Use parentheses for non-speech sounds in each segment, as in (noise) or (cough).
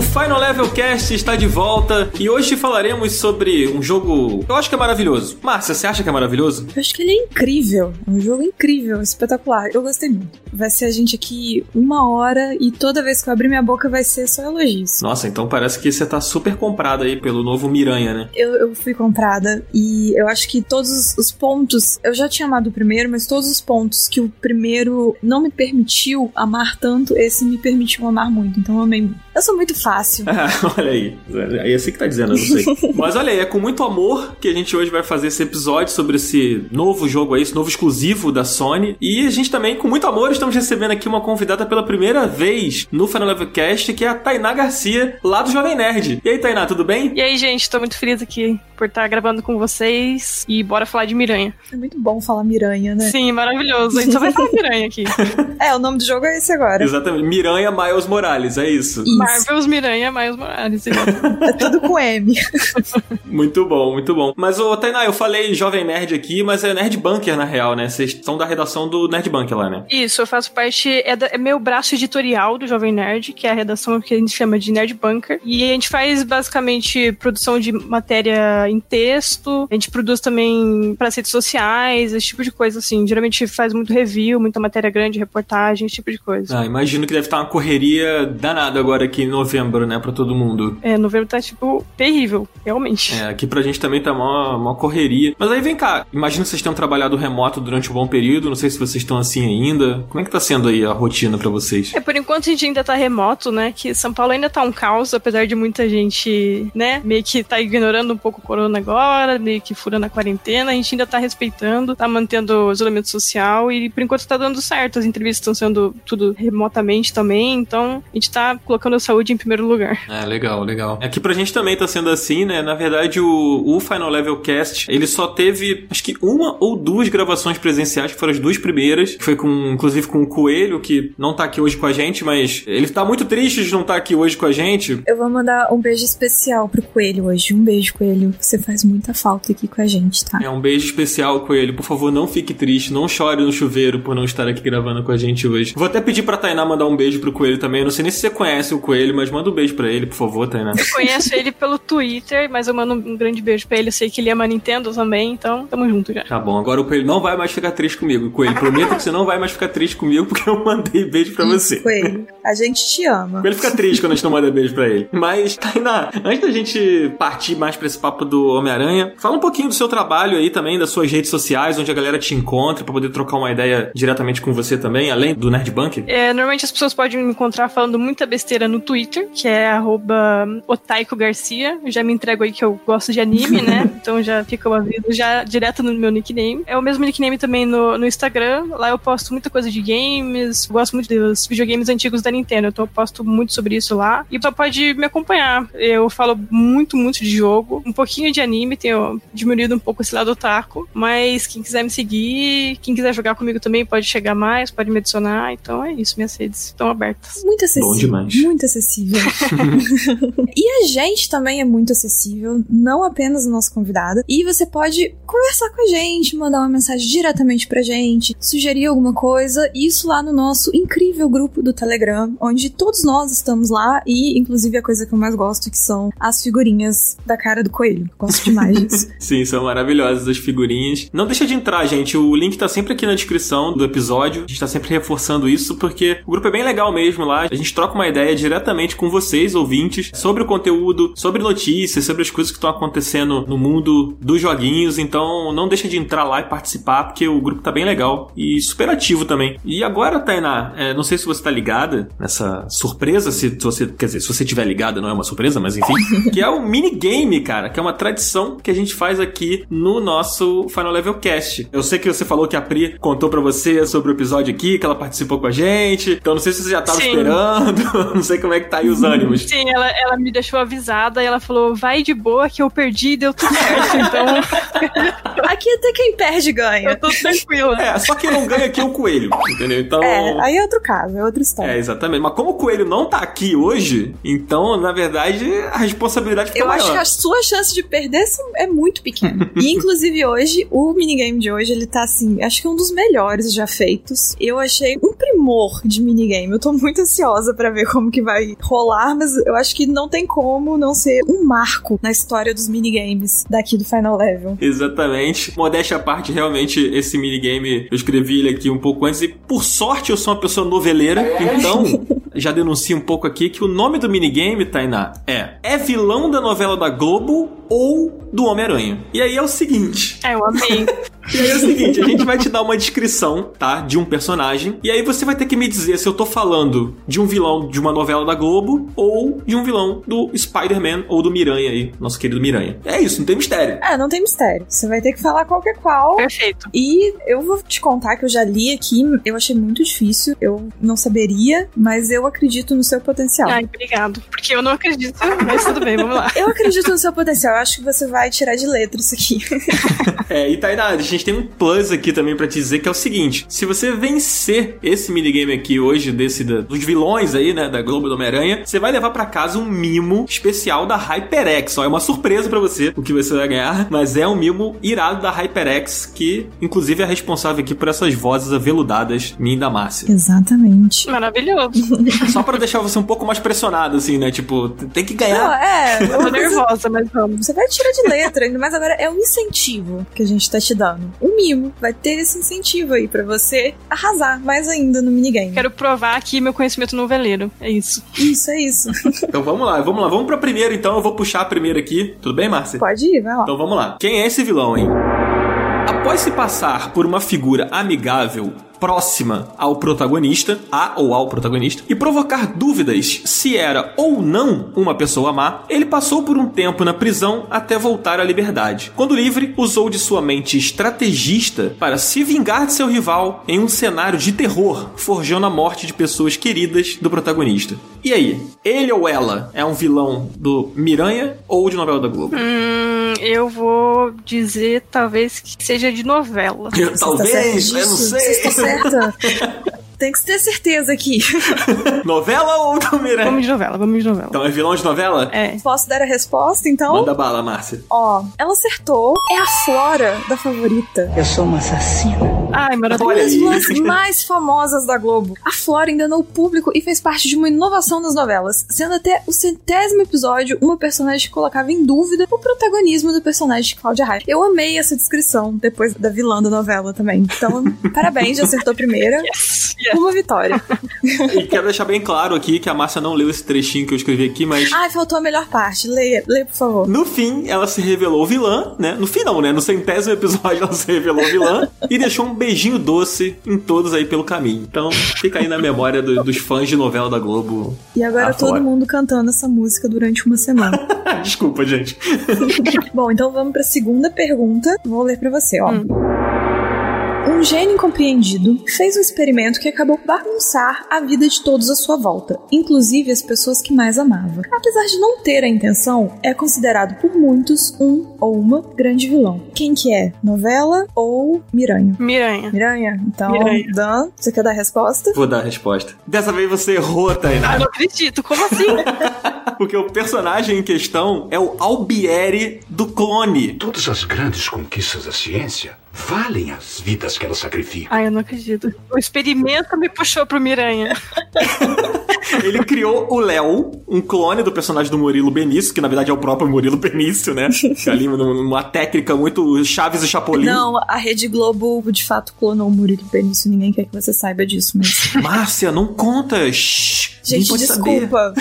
O Final Level Cast está de volta e hoje falaremos sobre um jogo que eu acho que é maravilhoso. Márcia, você acha que é maravilhoso? Eu acho que ele é incrível. É um jogo incrível, espetacular. Eu gostei muito. Vai ser a gente aqui uma hora e toda vez que eu abrir minha boca vai ser só elogios. Nossa, então parece que você tá super comprada aí pelo novo Miranha, né? Eu, eu fui comprada e eu acho que todos os pontos. Eu já tinha amado o primeiro, mas todos os pontos que o primeiro não me permitiu amar tanto, esse me permitiu amar muito. Então eu amei muito. Eu sou muito fácil. (laughs) olha aí. Aí é assim que tá dizendo, eu não sei. (laughs) Mas olha aí, é com muito amor que a gente hoje vai fazer esse episódio sobre esse novo jogo aí, esse novo exclusivo da Sony. E a gente também, com muito amor, estamos recebendo aqui uma convidada pela primeira vez no Final Level Cast, que é a Tainá Garcia, lá do Jovem Nerd. E aí, Tainá, tudo bem? E aí, gente, tô muito feliz aqui por estar gravando com vocês e bora falar de Miranha. É muito bom falar Miranha, né? Sim, maravilhoso. A gente só vai falar (laughs) Miranha aqui. é, o nome do jogo é esse agora. Exatamente. Miranha Miles Morales, é isso. isso. Marvel's Miranha Miles Morales. (laughs) é tudo com M. (laughs) muito bom, muito bom. Mas, ô, Tainá, eu falei Jovem Nerd aqui, mas é Nerd Bunker na real, né? Vocês são da redação do Nerd Bunker lá, né? Isso, eu faço parte, é, da, é meu braço editorial do Jovem Nerd, que é a redação que a gente chama de Nerd Bunker. E a gente faz basicamente produção de matéria em texto, a gente produz também para redes sociais, esse tipo de coisa assim. Geralmente faz muito review, muita matéria grande, reportagem, esse tipo de coisa. Ah, imagino que deve estar uma correria danada agora aqui em novembro, né, para todo mundo. É, novembro tá tipo terrível, realmente. É, aqui pra gente também tá uma, uma correria. Mas aí vem cá, imagino que vocês tenham trabalhado remoto durante um bom período, não sei se vocês estão assim ainda. Como é que tá sendo aí a rotina para vocês? É, por enquanto a gente ainda tá remoto, né, que São Paulo ainda tá um caos, apesar de muita gente, né, meio que tá ignorando um pouco o corona agora, meio que furando a quarentena, a gente ainda tá respeitando, tá mantendo o isolamento social e por enquanto tá dando certo. As entrevistas estão sendo tudo remotamente também, então a gente tá colocando a saúde em primeiro lugar. É, legal, legal. Aqui pra gente também tá sendo assim, né? Na verdade, o, o Final Level Cast, ele só teve, acho que uma ou duas gravações presenciais, que foram as duas primeiras, que foi com, inclusive com o Coelho, que não tá aqui hoje com a gente, mas ele tá muito triste de não estar tá aqui hoje com a gente. Eu vou mandar um beijo especial pro Coelho hoje. Um beijo, Coelho. Você faz muita falta aqui com a gente, tá? É um beijo especial, Coelho. Por favor, não fique triste, não chore no chuveiro por não estar aqui gravando com a gente hoje. Vou até pedir pra Tainá mandar um beijo pro Coelho também. Eu não sei nem se você conhece o Coelho, mas manda um beijo pra ele, por favor, Tainá. Eu conheço ele pelo Twitter, mas eu mando um grande beijo pra ele. Eu sei que ele ama Nintendo também, então tamo junto já. Tá bom, agora o Coelho não vai mais ficar triste comigo. Coelho, prometo que você não vai mais ficar triste comigo porque eu mandei beijo pra você. Coelho, a gente te ama. Coelho fica triste quando a gente não manda beijo pra ele. Mas, Tainá, antes da gente partir mais pra esse papo do Homem-Aranha, fala um pouquinho do seu trabalho aí também, das suas redes sociais, onde a galera te encontra pra poder trocar uma ideia diretamente com você também, além do Nerd Bunker. É, normalmente as pessoas podem me encontrar falando muita besteira no Twitter, que é arroba Otaiko Garcia. Eu já me entrego aí que eu gosto de anime, né? (laughs) Então já fica o aviso já direto no meu nickname. É o mesmo nickname também no, no Instagram. Lá eu posto muita coisa de games, gosto muito dos videogames antigos da Nintendo, então eu posto muito sobre isso lá. E pode me acompanhar. Eu falo muito, muito de jogo, um pouquinho de anime, tenho diminuído um pouco esse lado otaku, mas quem quiser me seguir, quem quiser jogar comigo também pode chegar mais, pode me adicionar. Então é isso, minhas redes estão abertas. Muito acessível. Bom demais. Muito acessível. (laughs) e a gente também é muito acessível, não apenas o nosso convidado. E você pode conversar com a gente, mandar uma mensagem diretamente pra gente, sugerir alguma coisa, isso lá no nosso incrível grupo do Telegram, onde todos nós estamos lá e, inclusive, a coisa que eu mais gosto que são as figurinhas da cara do coelho. Gosto demais disso. (laughs) Sim, são maravilhosas as figurinhas. Não deixa de entrar, gente. O link tá sempre aqui na descrição do episódio. A gente tá sempre reforçando isso porque o grupo é bem legal mesmo lá. A gente troca uma ideia diretamente com vocês, ouvintes, sobre o conteúdo, sobre notícias, sobre as coisas que estão acontecendo no mundo dos joguinhos. Então não deixa de entrar lá e participar, porque o grupo tá bem legal e super ativo também. E agora, Tainá, é, não sei se você tá ligada nessa surpresa, se você, quer dizer, se você tiver ligada, não é uma surpresa, mas enfim, (laughs) que é o minigame, cara, que é uma tradição que a gente faz aqui no nosso Final Level Cast. Eu sei que você falou que a Pri contou para você sobre o episódio aqui, que ela participou com a gente, então não sei se você já tava Sim. esperando, (laughs) não sei como é que tá aí os ânimos. Sim, ela, ela me deixou avisada e ela falou, vai de boa que eu perdi e deu tudo certo, então... (laughs) aqui até quem perde ganha. Eu tô tranquila. É, só quem não ganha aqui é o coelho, entendeu? Então... É, aí é outro caso, é outra história. É, exatamente. Mas como o coelho não tá aqui hoje, então, na verdade, a responsabilidade fica eu maior. Eu acho que a sua chance de perder é muito pequeno. e inclusive hoje, o minigame de hoje, ele tá assim, acho que é um dos melhores já feitos. Eu achei um primor de minigame. Eu tô muito ansiosa para ver como que vai rolar, mas eu acho que não tem como não ser um marco na história dos minigames daqui do Final Level. Exatamente. Modéstia à parte, realmente, esse minigame, eu escrevi ele aqui um pouco antes e, por sorte, eu sou uma pessoa noveleira, então (laughs) já denuncio um pouco aqui que o nome do minigame, Tainá, é É vilão da novela da Globo ou do Homem-Aranha? E aí é o seguinte. É, eu amei. (laughs) E aí é o seguinte, a gente vai te dar uma descrição, tá? De um personagem. E aí você vai ter que me dizer se eu tô falando de um vilão de uma novela da Globo ou de um vilão do Spider-Man ou do Miranha aí, nosso querido Miranha. É isso, não tem mistério. É, não tem mistério. Você vai ter que falar qualquer qual. Perfeito. E eu vou te contar que eu já li aqui, eu achei muito difícil. Eu não saberia, mas eu acredito no seu potencial. Ai, obrigado. Porque eu não acredito, mas tudo bem, vamos lá. Eu acredito no seu potencial. Eu acho que você vai tirar de letra isso aqui. (laughs) é, e Tainá, a gente tem um plus aqui também para te dizer que é o seguinte: se você vencer esse minigame aqui hoje, desse da, dos vilões aí, né, da Globo do Homem-Aranha, você vai levar para casa um mimo especial da HyperX. Ó, é uma surpresa para você o que você vai ganhar, mas é um mimo irado da HyperX, que inclusive é responsável aqui por essas vozes aveludadas minha da Márcia. Exatamente. Maravilhoso. (laughs) Só para deixar você um pouco mais pressionado, assim, né? Tipo, tem que ganhar. Não, é. Eu tô nervosa, mas vamos. Você vai tirar de letra, ainda mais agora é um incentivo que a gente tá te dando. Um mimo. Vai ter esse incentivo aí para você arrasar mais ainda no minigame. Quero provar aqui meu conhecimento noveleiro. É isso. Isso, é isso. (laughs) então vamos lá, vamos lá. Vamos pra primeira então. Eu vou puxar a primeira aqui. Tudo bem, Márcia? Pode ir, vai lá. Então vamos lá. Quem é esse vilão, hein? Após se passar por uma figura amigável próxima ao protagonista, a ou ao protagonista, e provocar dúvidas se era ou não uma pessoa má, ele passou por um tempo na prisão até voltar à liberdade. Quando livre, usou de sua mente estrategista para se vingar de seu rival em um cenário de terror, forjando a morte de pessoas queridas do protagonista. E aí, ele ou ela é um vilão do Miranha ou de novela da Globo? Hum, eu vou dizer talvez que seja de novela. Eu, (laughs) talvez, eu não sei certa. (laughs) Tem que ter certeza aqui. (laughs) novela ou do Miranha? Vamos de novela, vamos de novela. Então é vilão de novela? É. Posso dar a resposta, então? Manda bala, Márcia. Ó, ela acertou. É a Flora da favorita. Eu sou uma assassina. Ai, maravilhoso. Uma das mais famosas da Globo. A Flora enganou o público e fez parte de uma inovação nas novelas, sendo até o centésimo episódio uma personagem que colocava em dúvida o protagonismo do personagem de Cláudia Raia. Eu amei essa descrição depois da vilã da novela também. Então, (laughs) parabéns, já acertou a primeira. Yes, yes. Uma vitória. (laughs) e quero deixar bem claro aqui que a Márcia não leu esse trechinho que eu escrevi aqui, mas. Ai, faltou a melhor parte. Leia, leia, por favor. No fim, ela se revelou vilã, né? No fim, não, né? No centésimo episódio, ela se revelou vilã e deixou um beijinho doce em todos aí pelo caminho. Então, fica aí na memória do, dos fãs de novela da Globo. E agora todo mundo cantando essa música durante uma semana. (laughs) Desculpa, gente. (laughs) Bom, então vamos pra segunda pergunta. Vou ler pra você, ó. Hum. Um gênio incompreendido fez um experimento que acabou por bagunçar a vida de todos à sua volta, inclusive as pessoas que mais amava. Apesar de não ter a intenção, é considerado por muitos um ou uma grande vilão. Quem que é? Novela ou Miranha? Miranha. Miranha? Então, Miranha. Dan, você quer dar a resposta? Vou dar a resposta. Dessa vez você errou, Tainá. Ah, não acredito. Como assim? (laughs) Porque o personagem em questão é o Albieri do clone. Todas as grandes conquistas da ciência valem as vidas que ela sacrifica. Ai, eu não acredito. O experimento me puxou pro Miranha. (laughs) Ele criou o Léo, um clone do personagem do Murilo Benício, que na verdade é o próprio Murilo Benício, né? (laughs) Ali numa técnica muito Chaves e Chapolin. Não, a Rede Globo de fato clonou o Murilo Benício. Ninguém quer que você saiba disso, mas. (laughs) Márcia, não conta! Shhh, Gente, desculpa.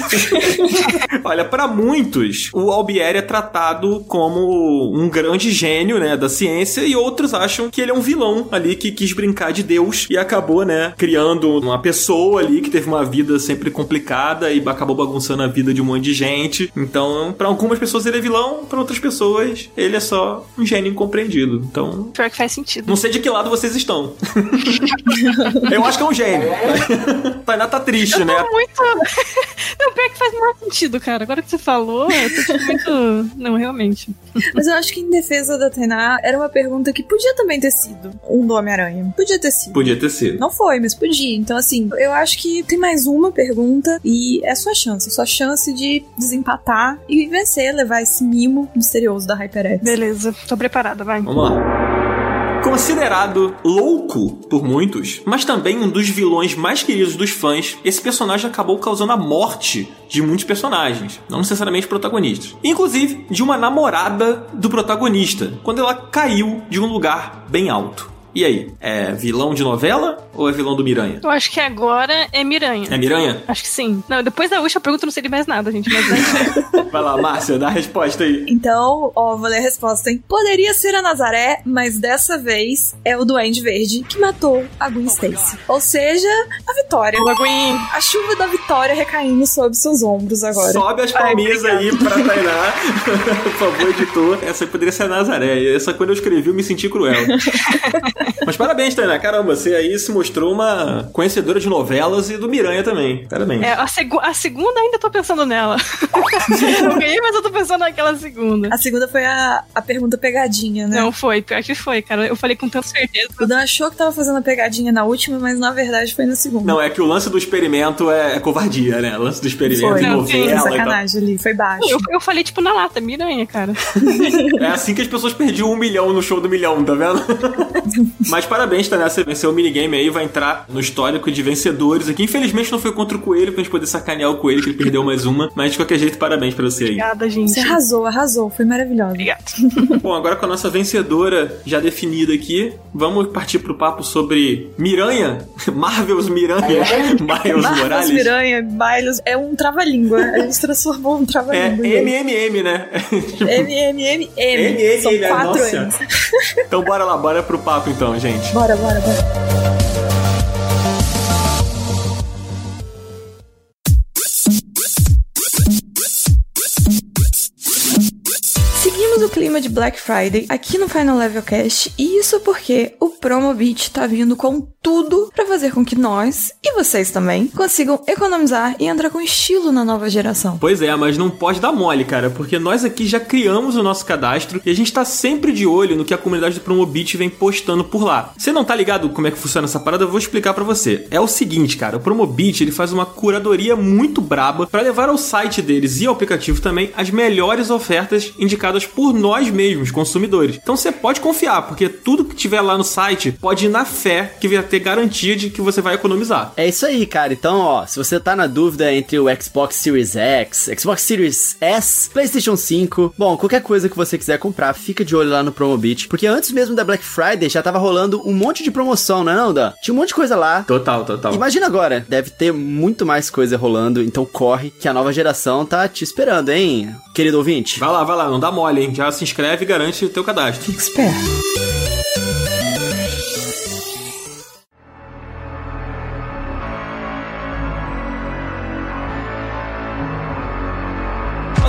(laughs) Olha, para muitos, o Albieri é tratado como um grande gênio, né, da ciência, e outros acham que ele é um vilão ali que quis brincar de Deus e acabou, né, criando uma pessoa ali que teve uma vida sempre complicada e acabou bagunçando a vida de um monte de gente. Então, para algumas pessoas ele é vilão, para outras pessoas ele é só um gênio incompreendido. Então, pior que faz sentido. Não sei de que lado vocês estão. (laughs) Eu acho que é um gênio. (laughs) Tainá tá triste, eu né? muito (laughs) Não, pior que faz mais sentido, cara. Agora que você falou, eu tô tipo muito. Não, realmente. Mas eu acho que em defesa da Tainá, era uma pergunta que podia também ter sido um do Homem-Aranha. Podia ter sido. Podia ter sido. Não foi, mas podia. Então, assim, eu acho que tem mais uma pergunta pergunta e é sua chance, sua chance de desempatar e vencer, levar esse mimo misterioso da HyperX. Beleza, tô preparada, vai. Vamos lá. Considerado louco por muitos, mas também um dos vilões mais queridos dos fãs, esse personagem acabou causando a morte de muitos personagens, não necessariamente protagonistas. Inclusive de uma namorada do protagonista, quando ela caiu de um lugar bem alto. E aí, é vilão de novela ou é vilão do Miranha? Eu acho que agora é Miranha. É Miranha? Acho que sim. Não, depois da última pergunta eu não sei de mais nada, gente. Mas (laughs) Vai lá, Márcia, dá a resposta aí. Então, ó, vou ler a resposta, hein? Poderia ser a Nazaré, mas dessa vez é o Duende Verde que matou a Gwen Stacy. Ou seja, a vitória. Boa, Gwen. A chuva da vitória recaindo sobre seus ombros agora. Sobe as palminhas aí pra Tainá. (laughs) Por favor, editor. Essa aí poderia ser a Nazaré. Essa, quando eu escrevi, eu me senti cruel. (laughs) Mas parabéns, Tainá. Caramba, você aí se mostrou uma conhecedora de novelas e do Miranha também. Parabéns. É, a, segu- a segunda ainda tô pensando nela. (laughs) eu ganhei, mas eu tô pensando naquela segunda. A segunda foi a, a pergunta pegadinha, né? Não foi, pior que foi, cara. Eu falei com tanta certeza. O Dan achou que tava fazendo a pegadinha na última, mas na verdade foi na segunda. Não, é que o lance do experimento é, é covardia, né? O lance do experimento Foi, Não, sim, e sacanagem ali, foi baixo. Eu, eu falei, tipo, na lata, Miranha, cara. (laughs) É assim que as pessoas perdiam um milhão no show do milhão, tá vendo? (laughs) Mas parabéns, tá Você venceu o minigame aí, vai entrar no histórico de vencedores aqui. Infelizmente não foi contra o Coelho, pra gente poder sacanear o Coelho, que ele perdeu mais uma. Mas de qualquer jeito, parabéns pra você aí. Obrigada, gente. Você arrasou, arrasou, foi maravilhosa. Obrigada. (laughs) Bom, agora com a nossa vencedora já definida aqui, vamos partir pro papo sobre Miranha, (laughs) Marvel's Miranha, Miles Morales. Miranha, Miles, é um trava-língua. A gente transformou um É trava-língua. MMM, né? MMM. MMM, São né? quatro. M's. Então bora lá, bora pro papo então, gente. Bora, bora, bora. Clima de Black Friday aqui no Final Level Cast, e isso porque o Promobit tá vindo com tudo pra fazer com que nós, e vocês também, consigam economizar e entrar com estilo na nova geração. Pois é, mas não pode dar mole, cara, porque nós aqui já criamos o nosso cadastro e a gente tá sempre de olho no que a comunidade do Promobit vem postando por lá. Você não tá ligado como é que funciona essa parada? Eu vou explicar pra você. É o seguinte, cara, o Promobit ele faz uma curadoria muito braba pra levar ao site deles e ao aplicativo também as melhores ofertas indicadas por nós mesmos, consumidores. Então você pode confiar, porque tudo que tiver lá no site pode ir na fé que vai ter garantia de que você vai economizar. É isso aí, cara. Então, ó, se você tá na dúvida entre o Xbox Series X, Xbox Series S, PlayStation 5, bom, qualquer coisa que você quiser comprar, fica de olho lá no Promobit, porque antes mesmo da Black Friday já tava rolando um monte de promoção, não é não, Dan? Tinha um monte de coisa lá. Total, total. Imagina agora, deve ter muito mais coisa rolando, então corre que a nova geração tá te esperando, hein, querido ouvinte? Vai lá, vai lá, não dá mole, hein? Já se inscreve e garante o teu cadastro. Fica esperto.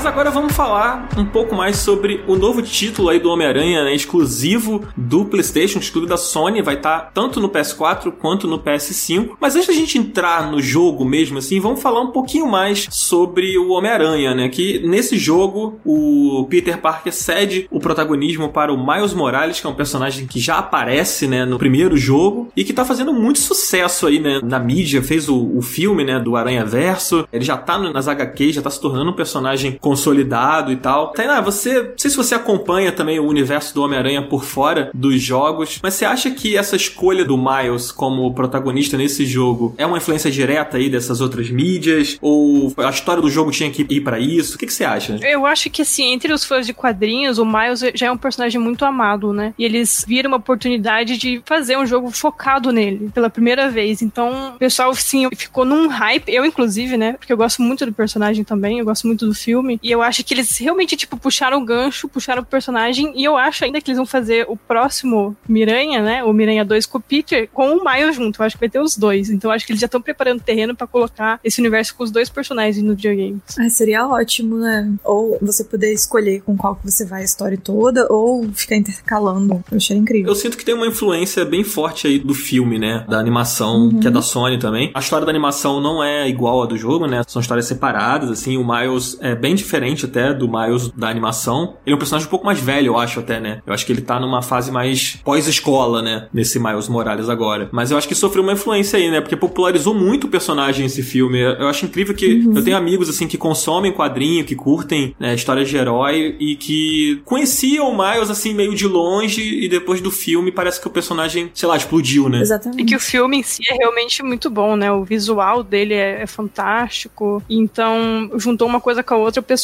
Mas agora vamos falar um pouco mais sobre o novo título aí do Homem-Aranha, né, exclusivo do PlayStation, exclusivo da Sony, vai estar tanto no PS4 quanto no PS5. Mas antes da gente entrar no jogo mesmo assim, vamos falar um pouquinho mais sobre o Homem-Aranha, né, que nesse jogo o Peter Parker cede o protagonismo para o Miles Morales, que é um personagem que já aparece, né, no primeiro jogo e que tá fazendo muito sucesso aí, né, na mídia, fez o, o filme, né, do Aranha Verso, ele já tá nas HQs, já tá se tornando um personagem consolidado e tal. Tainá, você, não sei se você acompanha também o universo do Homem-Aranha por fora dos jogos, mas você acha que essa escolha do Miles como protagonista nesse jogo é uma influência direta aí dessas outras mídias? Ou a história do jogo tinha que ir pra isso? O que, que você acha? Eu acho que, assim, entre os fãs de quadrinhos, o Miles já é um personagem muito amado, né? E eles viram uma oportunidade de fazer um jogo focado nele pela primeira vez. Então, o pessoal, sim, ficou num hype. Eu, inclusive, né? Porque eu gosto muito do personagem também, eu gosto muito do filme. E eu acho que eles realmente, tipo, puxaram o gancho, puxaram o personagem. E eu acho ainda que eles vão fazer o próximo Miranha, né? O Miranha 2 com o Peter, com o Miles junto. Eu acho que vai ter os dois. Então, eu acho que eles já estão preparando o terreno pra colocar esse universo com os dois personagens no videogame. Ah, seria ótimo, né? Ou você poder escolher com qual que você vai a história toda, ou ficar intercalando. Eu achei incrível. Eu sinto que tem uma influência bem forte aí do filme, né? Da animação, que é da Sony também. A história da animação não é igual à do jogo, né? São histórias separadas, assim. O Miles é bem diferente até do Miles da animação. Ele é um personagem um pouco mais velho, eu acho até, né? Eu acho que ele tá numa fase mais pós-escola, né? Nesse Miles Morales agora. Mas eu acho que sofreu uma influência aí, né? Porque popularizou muito o personagem esse filme. Eu acho incrível que uhum. eu tenho amigos, assim, que consomem quadrinho, que curtem né, histórias de herói e que conheciam o Miles, assim, meio de longe e depois do filme parece que o personagem, sei lá, explodiu, né? Exatamente. E que o filme em si é realmente muito bom, né? O visual dele é, é fantástico. Então, juntou uma coisa com a outra, o pessoal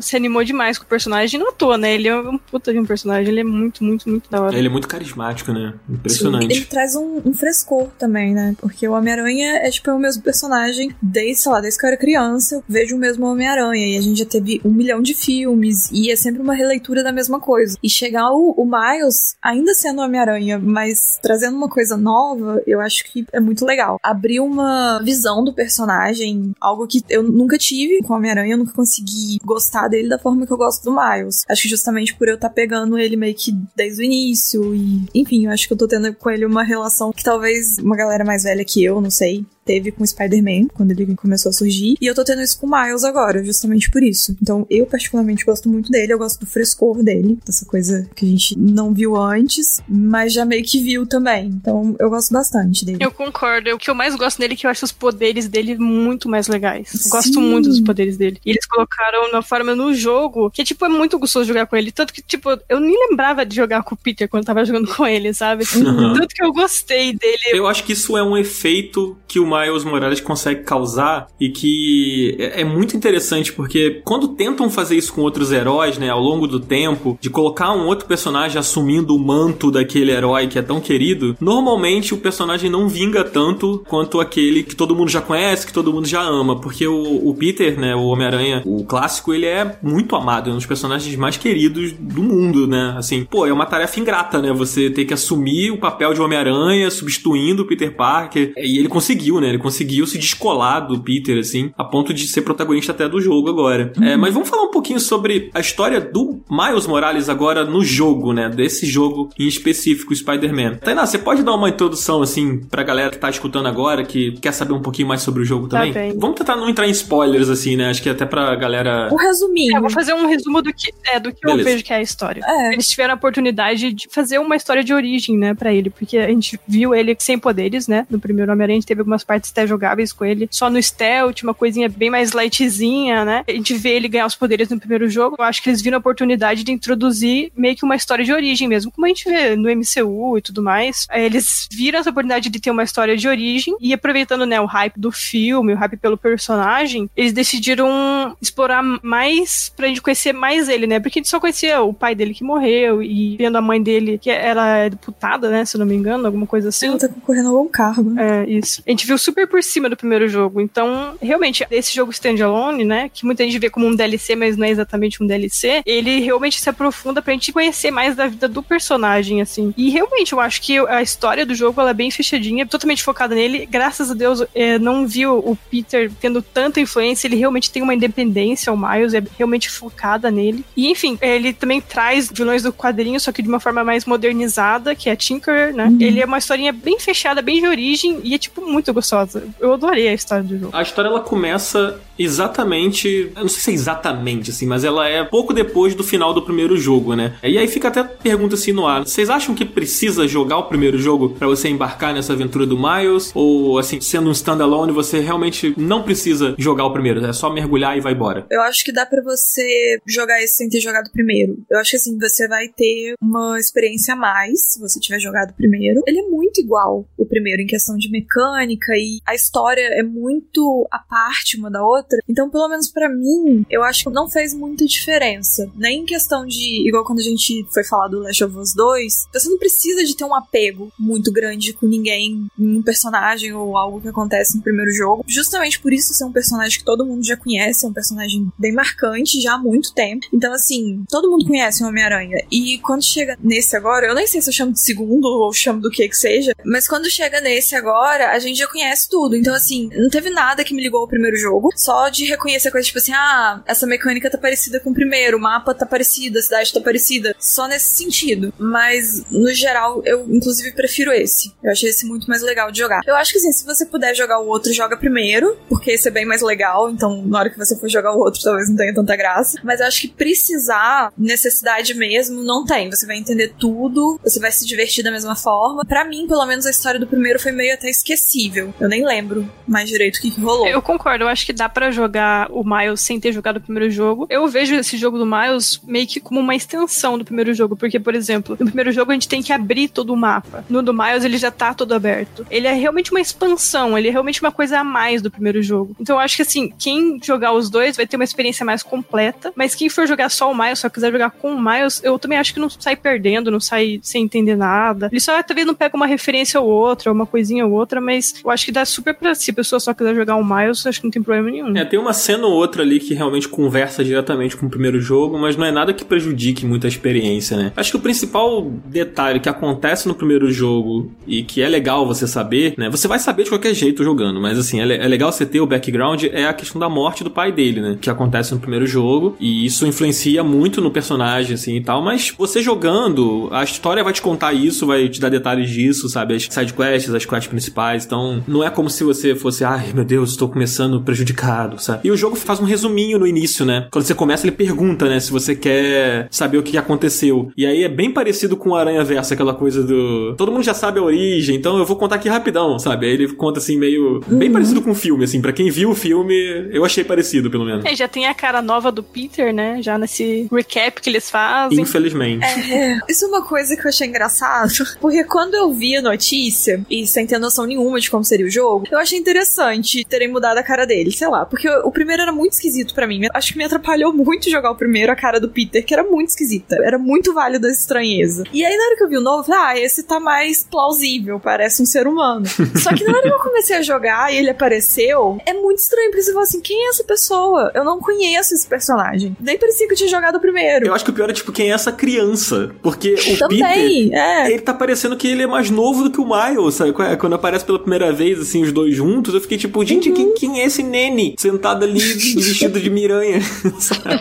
se animou demais com o personagem. Não à toa, né? Ele é um puta de um personagem. Ele é muito, muito, muito da hora. Ele é muito carismático, né? Impressionante. Sim, ele traz um, um, frescor também, né? Porque o Homem-Aranha é tipo o mesmo personagem desde, sei lá, desde que eu era criança. Eu vejo o mesmo Homem-Aranha. E a gente já teve um milhão de filmes. E é sempre uma releitura da mesma coisa. E chegar o, o Miles, ainda sendo Homem-Aranha, mas trazendo uma coisa nova, eu acho que é muito legal. Abrir uma visão do personagem, algo que eu nunca tive com Homem-Aranha, eu nunca consegui gostar dele da forma que eu gosto do Miles. Acho que justamente por eu estar tá pegando ele meio que desde o início e, enfim, eu acho que eu tô tendo com ele uma relação que talvez uma galera mais velha que eu, não sei, teve com Spider-Man, quando ele começou a surgir. E eu tô tendo isso com o Miles agora, justamente por isso. Então, eu particularmente gosto muito dele, eu gosto do frescor dele, dessa coisa que a gente não viu antes, mas já meio que viu também. Então, eu gosto bastante dele. Eu concordo. O que eu mais gosto dele é que eu acho os poderes dele muito mais legais. Eu gosto muito dos poderes dele. E eles colocaram uma forma no jogo que, tipo, é muito gostoso jogar com ele. Tanto que, tipo, eu nem lembrava de jogar com o Peter quando tava jogando com ele, sabe? (laughs) Uhum. Tanto que eu gostei dele. Eu acho que isso é um efeito que o Miles Morales consegue causar e que é, é muito interessante porque quando tentam fazer isso com outros heróis, né, ao longo do tempo, de colocar um outro personagem assumindo o manto daquele herói que é tão querido, normalmente o personagem não vinga tanto quanto aquele que todo mundo já conhece, que todo mundo já ama, porque o, o Peter, né, o Homem-Aranha, o clássico, ele é muito amado, é um dos personagens mais queridos do mundo, né? Assim, pô, é uma tarefa ingrata, né? Você ter que assumir o papel de Homem-Aranha, substituindo o Peter Parker, e ele conseguiu, né? Ele conseguiu se descolar do Peter, assim, a ponto de ser protagonista até do jogo agora. Uhum. É, mas vamos falar um pouquinho sobre a história do Miles Morales agora no jogo, né? Desse jogo em específico, Spider-Man. Tainá, você pode dar uma introdução, assim, pra galera que tá escutando agora, que quer saber um pouquinho mais sobre o jogo tá também? Tá vamos tentar não entrar em spoilers, assim, né? Acho que até pra galera. Um resuminho. É, eu vou fazer um resumo do que, é, do que eu vejo que é a história. É. Eles tiveram a oportunidade de fazer uma história de origem, né, pra ele, porque a gente viu ele sem poderes, né? No primeiro Homem-Aranha, a gente teve algumas partes até jogáveis com ele só no stealth, uma coisinha bem mais lightzinha, né? A gente vê ele ganhar os poderes no primeiro jogo. Eu acho que eles viram a oportunidade de introduzir meio que uma história de origem mesmo, como a gente vê no MCU e tudo mais. Eles viram essa oportunidade de ter uma história de origem e aproveitando, né, o hype do filme, o hype pelo personagem, eles decidiram explorar mais pra gente conhecer mais ele, né? Porque a gente só conhecia o pai dele que morreu e vendo a mãe dele, que ela é deputada, né? Se eu não me engano, alguma coisa assim. Ela tá concorrendo a algum cargo. É, isso. A gente viu super por cima do primeiro jogo. Então, realmente, esse jogo standalone, né, que muita gente vê como um DLC, mas não é exatamente um DLC, ele realmente se aprofunda pra gente conhecer mais da vida do personagem, assim. E realmente, eu acho que a história do jogo, ela é bem fechadinha, totalmente focada nele. Graças a Deus, é, não viu o Peter tendo tanta influência, ele realmente tem uma independência, o Miles é realmente focada nele. E, enfim, ele também traz vilões do quadrinho, só que de uma forma mais modernizada, que é a Tinker, né? Uhum. Ele é uma historinha bem fechada, bem de origem, e é, tipo, muito gostosa. Eu adorei a história do jogo. A história ela começa exatamente. Eu não sei se é exatamente assim, mas ela é pouco depois do final do primeiro jogo, né? E aí fica até a pergunta assim no ar: vocês acham que precisa jogar o primeiro jogo para você embarcar nessa aventura do Miles? Ou, assim, sendo um standalone, você realmente não precisa jogar o primeiro? É só mergulhar e vai embora? Eu acho que dá para você jogar esse sem ter jogado o primeiro. Eu acho que assim, você vai ter uma experiência a mais se você tiver jogado o primeiro. Ele é muito igual o primeiro em questão de mecânica e a história é muito a parte uma da outra outra. Então, pelo menos para mim, eu acho que não fez muita diferença. Nem em questão de, igual quando a gente foi falar do Last of Us 2, você não precisa de ter um apego muito grande com ninguém, um personagem ou algo que acontece no primeiro jogo. Justamente por isso ser um personagem que todo mundo já conhece, é um personagem bem marcante já há muito tempo. Então, assim, todo mundo conhece o Homem-Aranha. E quando chega nesse agora, eu nem sei se eu chamo de segundo ou chamo do que que seja, mas quando chega nesse agora, a gente já conhece conhece tudo. Então, assim, não teve nada que me ligou ao primeiro jogo. Só de reconhecer coisas tipo assim, ah, essa mecânica tá parecida com o primeiro, o mapa tá parecido, a cidade tá parecida. Só nesse sentido. Mas, no geral, eu inclusive prefiro esse. Eu achei esse muito mais legal de jogar. Eu acho que assim, se você puder jogar o outro, joga primeiro, porque esse é bem mais legal. Então, na hora que você for jogar o outro, talvez não tenha tanta graça. Mas eu acho que precisar, necessidade mesmo, não tem. Você vai entender tudo, você vai se divertir da mesma forma. Para mim, pelo menos, a história do primeiro foi meio até esquecível. Eu nem lembro mais direito o que, que rolou. Eu concordo, eu acho que dá para jogar o Miles sem ter jogado o primeiro jogo. Eu vejo esse jogo do Miles meio que como uma extensão do primeiro jogo, porque, por exemplo, no primeiro jogo a gente tem que abrir todo o mapa. No do Miles ele já tá todo aberto. Ele é realmente uma expansão, ele é realmente uma coisa a mais do primeiro jogo. Então eu acho que assim, quem jogar os dois vai ter uma experiência mais completa, mas quem for jogar só o Miles, só quiser jogar com o Miles, eu também acho que não sai perdendo, não sai sem entender nada. Ele só talvez não pega uma referência ou outra, uma coisinha ou outra, mas eu acho que dá super pra se a pessoa só quiser jogar o Miles, acho que não tem problema nenhum. É, tem uma cena ou outra ali que realmente conversa diretamente com o primeiro jogo, mas não é nada que prejudique muito a experiência, né? Acho que o principal detalhe que acontece no primeiro jogo e que é legal você saber, né? Você vai saber de qualquer jeito jogando, mas assim, é, é legal você ter o background, é a questão da morte do pai dele, né? Que acontece no primeiro jogo, e isso influencia muito no personagem, assim e tal, mas você jogando, a história vai te contar isso, vai te dar detalhes disso, sabe? As sidequests, as quests principais, então não é como se você fosse, ai meu Deus, estou começando prejudicado, sabe? E o jogo faz um resuminho no início, né? Quando você começa, ele pergunta, né? Se você quer saber o que aconteceu. E aí é bem parecido com o Aranha Versa, aquela coisa do. Todo mundo já sabe a origem, então eu vou contar aqui rapidão, sabe? Aí ele conta assim, meio. Bem parecido com o filme, assim. Pra quem viu o filme, eu achei parecido, pelo menos. É, já tem a cara nova do Peter, né? Já nesse recap que eles fazem. Infelizmente. É, isso é uma coisa que eu achei engraçado, porque quando eu vi a notícia, e sem ter noção nenhuma de como seria o jogo, eu achei interessante terem mudado a cara dele, sei lá, porque o primeiro era muito esquisito para mim. Acho que me atrapalhou muito jogar o primeiro, a cara do Peter, que era muito esquisita. Era muito válida a estranheza. E aí, na hora que eu vi o novo, falei, ah, esse tá mais plausível, parece um ser humano. (laughs) Só que na hora que eu comecei a jogar e ele apareceu, é muito estranho, porque você fala assim, quem é essa pessoa? Eu não conheço esse personagem. Nem parecia que eu tinha jogado o primeiro. Eu acho que o pior é, tipo, quem é essa criança? Porque o Também, Peter, é. ele tá parecendo que ele é mais novo do que o Miles, sabe? Quando aparece pela primeira vez, assim, os dois juntos, eu fiquei tipo, gente, quem, quem é esse nene sentado ali (laughs) vestido de miranha? (laughs)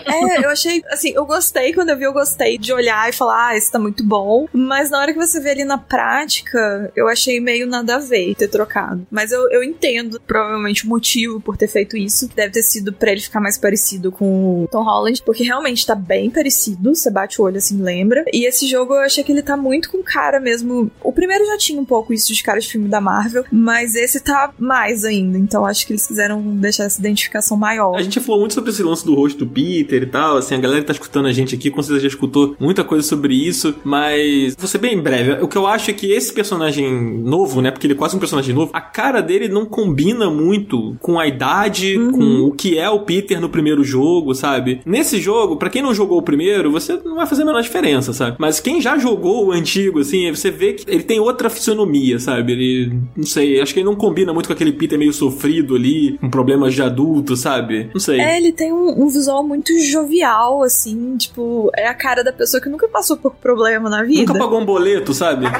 É, eu achei, assim, eu gostei, quando eu vi, eu gostei de olhar e falar, ah, esse tá muito bom. Mas na hora que você vê ali na prática, eu achei meio nada a ver ter trocado. Mas eu, eu entendo, provavelmente, o motivo por ter feito isso. Deve ter sido pra ele ficar mais parecido com o Tom Holland, porque realmente tá bem parecido. Você bate o olho assim, lembra. E esse jogo eu achei que ele tá muito com cara mesmo. O primeiro já tinha um pouco isso de cara de filme da Marvel, mas esse tá mais ainda. Então acho que eles quiseram deixar essa identificação maior. A gente falou muito sobre esse lance do rosto do Peter e tal, assim, a galera que tá escutando a gente aqui com certeza já escutou muita coisa sobre isso, mas vou ser bem breve. O que eu acho é que esse personagem novo, né, porque ele é quase um personagem novo, a cara dele não combina muito com a idade, Uhum. com o que é o Peter no primeiro jogo, sabe? Nesse jogo, pra quem não jogou o primeiro, você não vai fazer a menor diferença, sabe? Mas quem já jogou o antigo, assim, você vê que ele tem outra fisionomia, sabe? Ele, não sei, acho que ele não combina muito com aquele Peter meio sofrido ali, com problemas de adulto, sabe? Não sei. É, ele tem um, um visual muito jovial, assim, tipo, é a cara da pessoa que nunca passou por problema na vida. Nunca pagou um boleto, sabe? (laughs)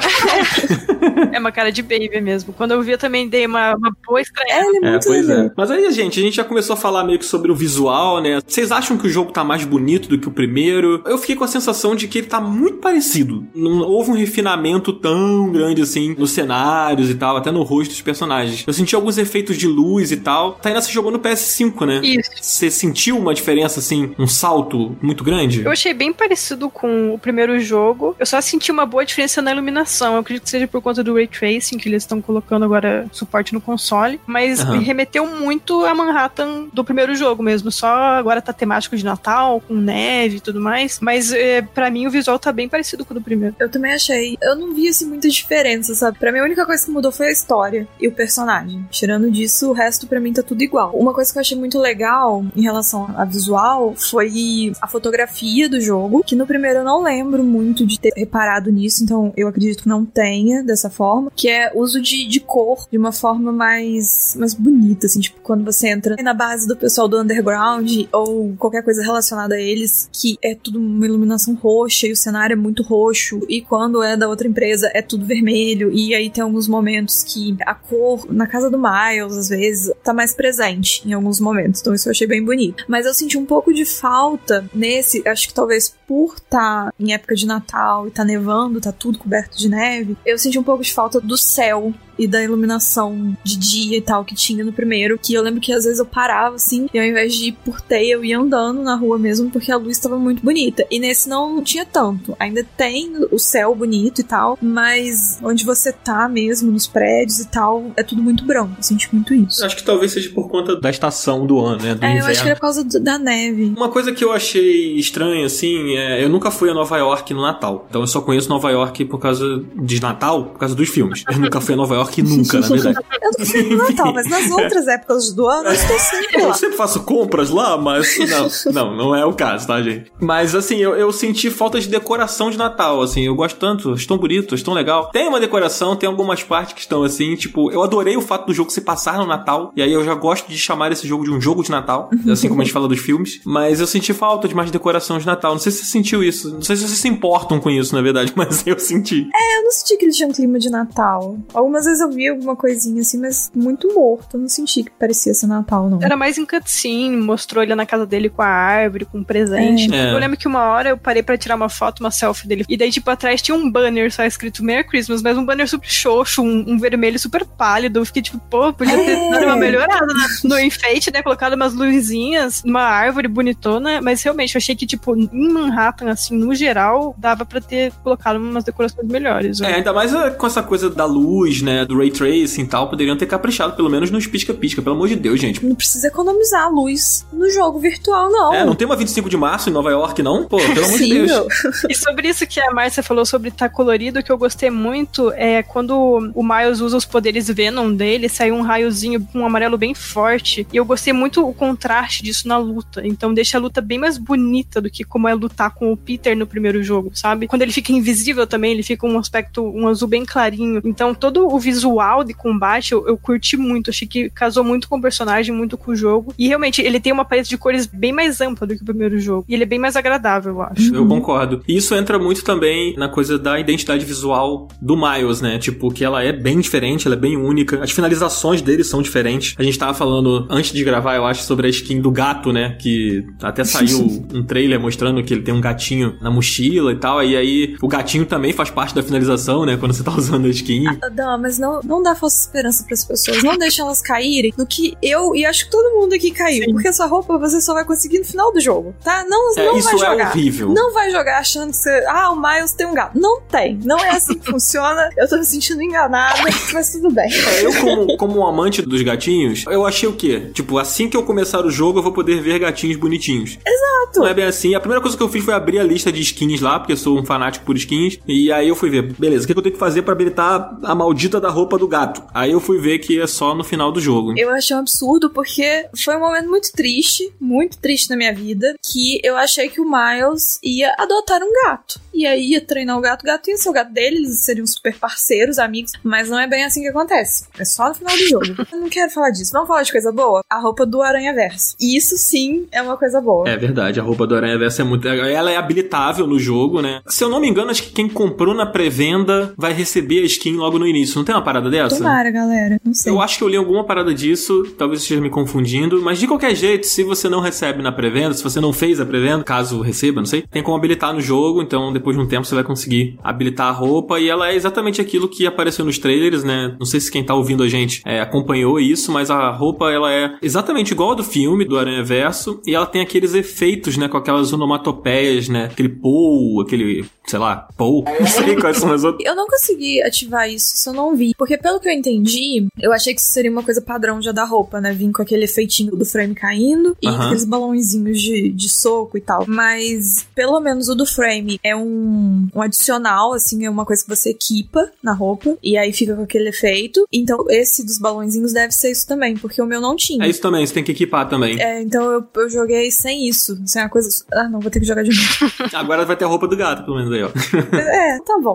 É uma cara de baby mesmo. Quando eu vi, eu também dei uma, uma boa estranha. É, ele é É, muito pois legal. é. Mas aí, gente, a gente já começou a falar meio que sobre o visual, né? Vocês acham que o jogo tá mais bonito do que o primeiro? Eu fiquei com a sensação de que ele tá muito parecido. Não houve um refinamento tão grande assim nos cenários e tal, até no rosto dos personagens. Eu senti alguns efeitos de luz e tal. Tá ainda se jogou no PS5, né? Isso. Você sentiu uma diferença, assim, um salto muito grande? Eu achei bem parecido com o primeiro jogo. Eu só senti uma boa diferença na iluminação. Eu acredito que seja por conta do Ray Tracing, que eles estão colocando agora suporte no console. Mas Aham. me remeteu muito a Manhattan do primeiro jogo mesmo. Só agora tá temático de Natal, com neve e tudo mais. Mas é, para mim o visual tá bem parecido com o do primeiro. Eu também achei. Eu não vi assim muita diferença, sabe? Pra mim a única coisa que mudou foi a história e o personagem. Tirando disso, o resto pra mim tá tudo igual. Uma coisa que eu achei muito legal em relação a visual foi a fotografia do jogo, que no primeiro eu não lembro muito de ter reparado nisso, então eu acredito que não tenha dessa forma, que é uso de, de cor de uma forma mais, mais bonita, assim, tipo, quando você entra na base do pessoal do underground ou qualquer coisa relacionada a eles, que é tudo uma iluminação roxa e o cenário é muito roxo, e quando é da outra empresa é tudo vermelho, e aí tem alguns momentos que a cor na casa do Miles, às vezes, tá mais presente em alguns momentos. Então isso eu achei bem bonito. Mas eu senti um pouco de falta nesse, acho que talvez por tá em época de Natal e tá nevando, tá tudo coberto de neve, eu senti um pouco de falta do céu e da iluminação de dia e tal que tinha no primeiro, que eu lembro que às vezes eu parava assim, e ao invés de ir por teia, eu ia andando na rua mesmo, porque a luz estava muito bonita. E nesse não tinha tanto. Ainda tem o céu bonito e tal, mas onde você tá mesmo, nos prédios e tal, é tudo muito branco. Eu senti muito isso. Acho que talvez seja por conta da estação do ano, né? Do é, inverno. eu acho que era por causa do, da neve. Uma coisa que eu achei estranha, assim, é, eu nunca fui a Nova York no Natal. Então eu só conheço Nova York por causa de Natal, por causa dos filmes. Eu nunca fui a Nova York nunca, na verdade. eu não no Natal, mas nas outras épocas do ano eu estou sempre lá. Eu sempre faço compras lá, mas não, não, não é o caso, tá, gente? Mas assim, eu, eu senti falta de decoração de Natal, assim, eu gosto tanto, estão bonitos, estão legal. Tem uma decoração, tem algumas partes que estão assim, tipo, eu adorei o fato do jogo se passar no Natal, e aí eu já gosto de chamar esse jogo de um jogo de Natal, assim como a gente fala dos filmes, mas eu senti falta de mais decoração de Natal. Não sei se você sentiu isso, não sei se vocês se importam com isso, na verdade, (laughs) mas eu senti. É, eu não senti que ele tinha um clima de Natal. Algumas vezes eu vi alguma coisinha assim, mas muito morto. Eu não senti que parecia ser Natal, não. Era mais em cutscene, mostrou ele na casa dele com a árvore, com um presente. É. Eu lembro que uma hora eu parei pra tirar uma foto, uma selfie dele. E daí, tipo, atrás tinha um banner só escrito Merry Christmas, mas um banner super xoxo, um, um vermelho super pálido. Eu fiquei tipo, pô, podia ter É. dado uma melhorada na- no enfeite, né? Colocado umas luzinhas, uma árvore bonitona. Mas realmente, eu achei que, tipo, em Manhattan, assim, no geral, dava pra ter colocado umas decorações melhores. né? É, ainda mais é, com essa coisa da luz, né, do ray tracing e tal, poderiam ter caprichado pelo menos nos pisca-pisca, pelo amor de Deus, gente. Não precisa economizar a luz no jogo virtual, não. É, não tem uma 25 de março em Nova York, não? Pô, pelo amor de Sim, Deus. meu. E sobre isso que a Márcia falou sobre estar colorido, o que eu gostei muito é quando o Miles usa os poderes Venom dele, sai um raiozinho com um amarelo bem forte. E eu gostei muito o contraste disso na luta. Então deixa a luta bem mais bonita do que como é lutar com o Peter no primeiro jogo, sabe? Quando ele fica invisível também, ele fica um aspecto, um azul bem clarinho. Então todo o visual de combate eu, eu curti muito. Achei que casou muito com o personagem, muito com o jogo. E realmente ele tem uma paleta de cores bem mais ampla do que o primeiro jogo. E ele é bem mais agradável, eu acho. Eu concordo. E isso entra muito também na coisa da identidade visual do Miles, né? Tipo, que ela é bem diferente, ela é bem única. As finalizações dele são diferentes. A gente tava falando antes de gravar, eu acho, sobre a skin do gato, né? Que até saiu (laughs) um trailer mostrando que ele tem um gatinho na mochila e tal. E aí o gatinho também faz parte da finalização, né? Quando você tá usando a skin. Não, mas não, não dá falsa esperança pras pessoas. Não deixa elas caírem no que eu e acho que todo mundo aqui caiu. Sim. Porque essa roupa você só vai conseguir no final do jogo, tá? Não, É, não isso vai é jogar. horrível. Não vai jogar achando que você. Ah, o Miles tem um gato. Não tem. Não é assim que (laughs) funciona. Eu tô me sentindo enganada, mas tudo bem. É, eu, como, como um amante dos gatinhos, eu achei o quê? Tipo, assim que eu começar o jogo, eu vou poder ver gatinhos bonitinhos. Exato. Não é bem assim. A primeira coisa que eu fiz foi abrir a lista de skins lá, porque eu sou um fanático por skins. E aí eu fui ver, beleza, o que que eu tenho que fazer pra habilitar a maldita da roupa do gato? Aí eu fui ver que é só no final do jogo. Eu achei um absurdo porque foi um momento muito triste, muito triste na minha vida, que eu achei que o Miles ia adotar um gato. E aí ia treinar o gato, o gato ia ser o gato dele, eles seriam super parceiros, amigos, mas não é bem assim que acontece. É só no final do jogo. (laughs) Eu não quero falar disso. Vamos falar de coisa boa? A roupa do Aranha Verso. Isso sim é uma coisa boa. É verdade, a roupa do Aranha Versa é muito. Ela é habilitável no jogo, né? Se eu não me engano, acho que quem comprou na pré-venda vai receber a skin logo no início. Não tem uma parada dessa? Tomara, galera. Não sei. Eu acho que eu li alguma parada disso, talvez esteja me confundindo, mas de qualquer jeito, se você não recebe na pré-venda, se você não fez a pré-venda, caso receba, não sei, tem como habilitar no jogo, então depois de um tempo você vai conseguir habilitar a roupa e ela é exatamente aquilo que apareceu nos trailers, né? Não sei se quem tá ouvindo a gente é, acompanhou isso, mas a roupa ela é exatamente igual a do filme, do Aranha Verso, e ela tem aqueles efeitos, né? Com aquelas onomatopeias, né? Aquele pou, aquele, sei lá, pou, não sei quais são as outras. Eu não consegui ativar isso, isso eu não vi. Porque pelo que eu entendi, eu achei que isso seria uma coisa padrão já da roupa, né? Vim com aquele efeitinho do frame caindo e Aham. aqueles balãozinhos de, de soco e tal. Mas pelo menos o do frame é um, um adicional, assim, é uma coisa que você equipa na roupa. E aí fica com aquele efeito. Então esse dos balãozinhos deve ser isso também, porque o meu não tinha. É isso também, você tem que equipar também. É, então eu, eu joguei sem isso. Sem a coisa. Ah, não, vou ter que jogar de novo. (laughs) Agora vai ter a roupa do gato, pelo menos aí, ó. é, tá bom.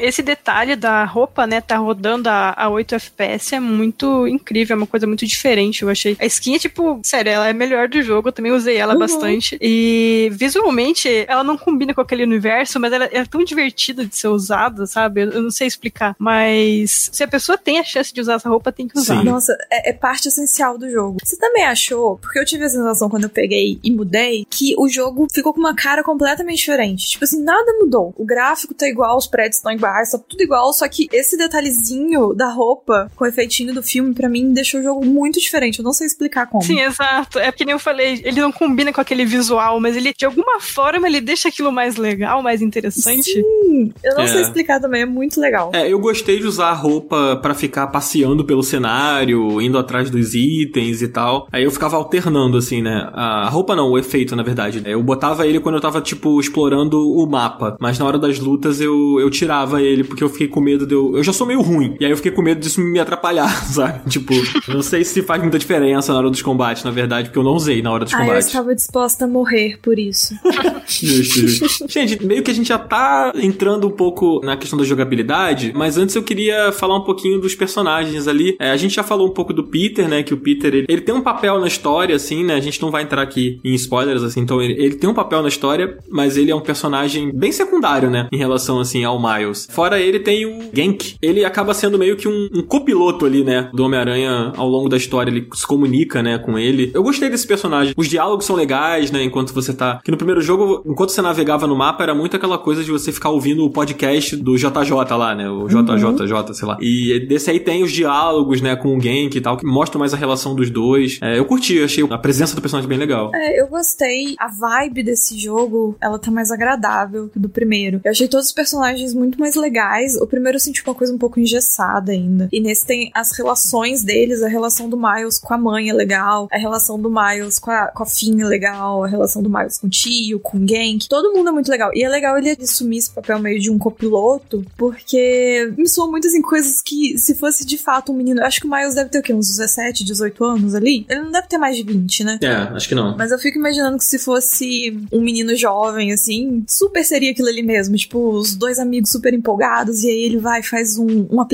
Esse detalhe da roupa, né, tá rodando rodando a, a 8 FPS é muito incrível, é uma coisa muito diferente, eu achei. A skin é tipo, sério, ela é melhor do jogo, eu também usei ela uhum. bastante. E visualmente, ela não combina com aquele universo, mas ela é tão divertida de ser usada, sabe? Eu, eu não sei explicar. Mas se a pessoa tem a chance de usar essa roupa, tem que usar. Sim. Nossa, é, é parte essencial do jogo. Você também achou, porque eu tive a sensação quando eu peguei e mudei, que o jogo ficou com uma cara completamente diferente. Tipo assim, nada mudou. O gráfico tá igual, os prédios estão iguais, tá tudo igual, só que esse detalhezinho da roupa com o efeitinho do filme, para mim, deixou o jogo muito diferente. Eu não sei explicar como. Sim, exato. É que nem eu falei, ele não combina com aquele visual, mas ele, de alguma forma, ele deixa aquilo mais legal, mais interessante. Sim, eu não é. sei explicar também, é muito legal. É, eu gostei de usar a roupa para ficar passeando pelo cenário, indo atrás dos itens e tal. Aí eu ficava alternando, assim, né? A roupa não, o efeito, na verdade. Eu botava ele quando eu tava, tipo, explorando o mapa. Mas na hora das lutas eu, eu tirava ele, porque eu fiquei com medo de eu. Eu já sou meio ruim. E aí eu fiquei com medo disso me atrapalhar, (laughs) sabe? Tipo, não sei se faz muita diferença na hora dos combates, na verdade, porque eu não usei na hora dos ah, combates. Eu estava disposta a morrer por isso. (laughs) justo, justo. Gente, meio que a gente já tá entrando um pouco na questão da jogabilidade, mas antes eu queria falar um pouquinho dos personagens ali. É, a gente já falou um pouco do Peter, né? Que o Peter, ele, ele, tem um papel na história, assim, né? A gente não vai entrar aqui em spoilers, assim, então ele, ele tem um papel na história, mas ele é um personagem bem secundário, né? Em relação, assim, ao Miles. Fora ele, tem o Genk. Ele acaba sendo meio que um, um copiloto ali, né? Do Homem-Aranha ao longo da história. Ele se comunica, né? Com ele. Eu gostei desse personagem. Os diálogos são legais, né? Enquanto você tá. Que no primeiro jogo, enquanto você navegava no mapa, era muito aquela coisa de você ficar ouvindo o podcast do JJ lá, né? O JJJ, uhum. sei lá. E desse aí tem os diálogos, né? Com o Genk e tal, que mostram mais a relação dos dois. É, eu curti, achei a presença do personagem bem legal. É, eu gostei. A vibe desse jogo, ela tá mais agradável que do primeiro. Eu achei todos os personagens muito mais legais. O primeiro eu senti uma coisa um pouco engessada ainda. E nesse tem as relações deles, a relação do Miles com a mãe é legal, a relação do Miles com a, com a Finn é legal, a relação do Miles com o tio, com o Genk. Todo mundo é muito legal. E é legal ele assumir esse papel meio de um copiloto, porque me soam muito assim coisas que, se fosse de fato um menino. Acho que o Miles deve ter o quê? Uns 17, 18 anos ali? Ele não deve ter mais de 20, né? É, acho que não. Mas eu fico imaginando que se fosse um menino jovem, assim, super seria aquilo ali mesmo. Tipo, os dois amigos super empolgados, e aí ele vai e faz um, um aplicativo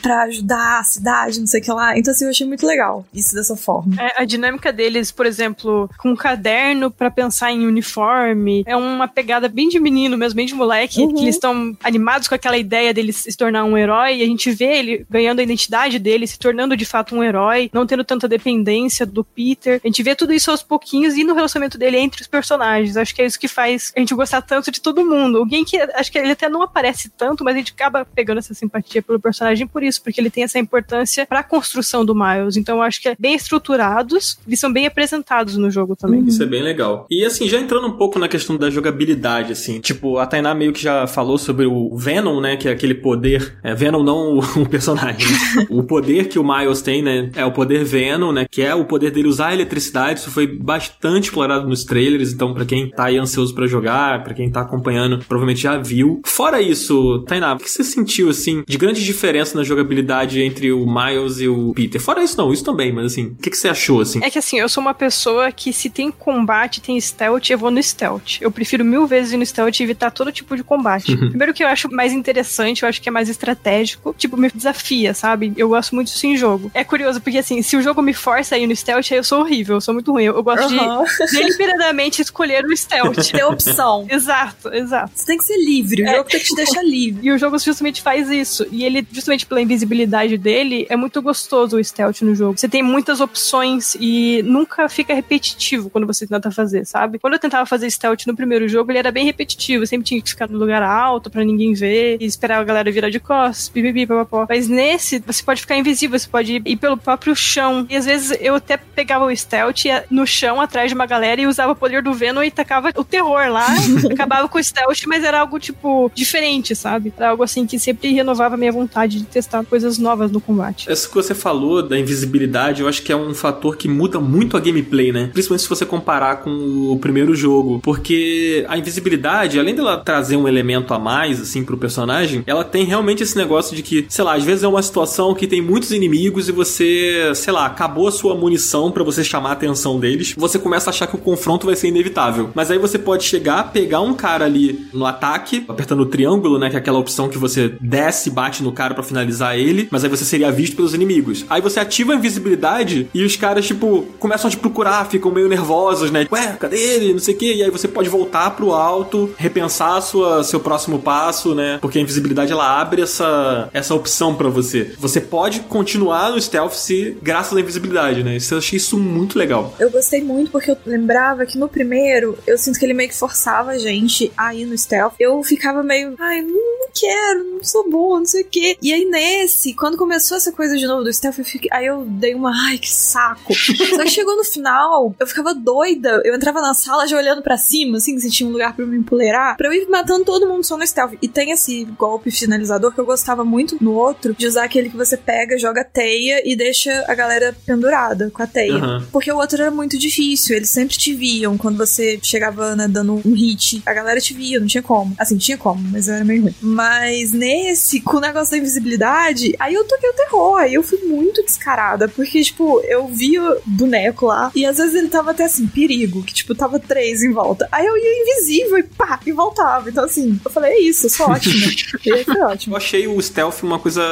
para ajudar a cidade, não sei o que lá. Então, assim, eu achei muito legal isso dessa forma. É, a dinâmica deles, por exemplo, com um caderno para pensar em uniforme, é uma pegada bem de menino mesmo, bem de moleque, uhum. que eles estão animados com aquela ideia dele se tornar um herói, e a gente vê ele ganhando a identidade dele, se tornando de fato um herói, não tendo tanta dependência do Peter. A gente vê tudo isso aos pouquinhos e no relacionamento dele entre os personagens. Acho que é isso que faz a gente gostar tanto de todo mundo. Alguém que acho que ele até não aparece tanto, mas a gente acaba pegando essa simpatia pelo personagem por isso, porque ele tem essa importância para a construção do Miles. Então eu acho que é bem estruturados, eles são bem apresentados no jogo também. Uhum. Isso é bem legal. E assim, já entrando um pouco na questão da jogabilidade, assim, tipo, a Tainá meio que já falou sobre o Venom, né, que é aquele poder, é, Venom não o, (laughs) personagem, o poder que o Miles tem, né, é o poder Venom, né, que é o poder dele usar a eletricidade, isso foi bastante explorado nos trailers, então para quem tá aí ansioso para jogar, para quem tá acompanhando, provavelmente já viu. Fora isso, Tainá, o que você sentiu, assim, de grande diferença na jogabilidade entre o Miles e o Peter? Fora isso não, isso também, mas assim, o que, que você achou, assim? É que assim, eu sou uma pessoa que se tem combate, tem stealth, eu vou no stealth. Eu prefiro mil vezes ir no stealth e evitar todo tipo de combate. Uhum. Primeiro que eu acho mais interessante, eu acho que é mais estratégico, tipo, me desafia, sabe? Eu gosto muito disso em jogo. É curioso, porque assim, se o jogo me força a ir no stealth, aí eu sou horrível, eu sou muito ruim. Eu, eu gosto uhum. de (laughs) deliberadamente escolher o stealth. (laughs) Ter opção. exato, exato. Você tem que ser livre, o é. jogo tem que te deixar livre. E o jogo justamente faz isso. E ele, justamente pela invisibilidade dele, é muito gostoso o stealth no jogo. Você tem muitas opções e nunca fica repetitivo quando você tenta fazer, sabe? Quando eu tentava fazer stealth no primeiro jogo, ele era bem repetitivo. Eu sempre tinha que ficar no lugar alto para ninguém ver e esperar a galera virar de costas, pipipi, papapó. Mas nesse, você pode ficar invisível, você pode ir pelo próprio chão. E às vezes eu até pegava o stealth no chão atrás de uma galera e usava o poder do Venom e tacava o terror lá. (laughs) acabava com o stealth, mas era algo, tipo, diferente, sabe? Era algo assim que sempre renovava a vontade de testar coisas novas no combate. Isso que você falou da invisibilidade, eu acho que é um fator que muda muito a gameplay, né? Principalmente se você comparar com o primeiro jogo. Porque a invisibilidade, além dela trazer um elemento a mais, assim, pro personagem, ela tem realmente esse negócio de que, sei lá, às vezes é uma situação que tem muitos inimigos e você, sei lá, acabou a sua munição para você chamar a atenção deles. Você começa a achar que o confronto vai ser inevitável. Mas aí você pode chegar, pegar um cara ali no ataque, apertando o triângulo, né? Que é aquela opção que você desce, bate no cara para finalizar ele, mas aí você seria visto pelos inimigos. Aí você ativa a invisibilidade e os caras, tipo, começam a te procurar, ficam meio nervosos, né? Ué, cadê ele? Não sei o quê. E aí você pode voltar pro alto, repensar sua, seu próximo passo, né? Porque a invisibilidade ela abre essa, essa opção para você. Você pode continuar no stealth se graças à invisibilidade, né? Eu achei isso muito legal. Eu gostei muito porque eu lembrava que no primeiro eu sinto que ele meio que forçava a gente a ir no stealth. Eu ficava meio, ai, não quero, não sou boa, não sei o quê. E aí nesse, quando começou essa coisa de novo do stealth, eu fiquei, aí eu dei uma, ai, que saco. (laughs) Só que chegou no final, eu ficava doida. Eu entrava na sala já olhando para cima, assim, se tinha um lugar para me empoleirar, pra eu ir matando todo mundo só no stealth. E tem esse golpe finalizador que eu gostava muito no outro, de usar aquele que você pega, joga teia e deixa a galera pendurada com a teia. Uhum. Porque o outro era muito difícil, eles sempre te viam quando você chegava né, dando um hit. A galera te via, não tinha como. Assim, tinha como, mas era meio ruim. Mas nesse, com o negócio da invisibilidade, aí eu toquei o terror. Aí eu fui muito descarada. Porque, tipo, eu vi o boneco lá e às vezes ele tava até assim, perigo, que tipo, tava três em volta. Aí eu ia invisível e pá, e voltava. Então, assim, eu falei, é isso, eu sou ótima. (laughs) e aí foi ótimo. Eu achei o stealth uma coisa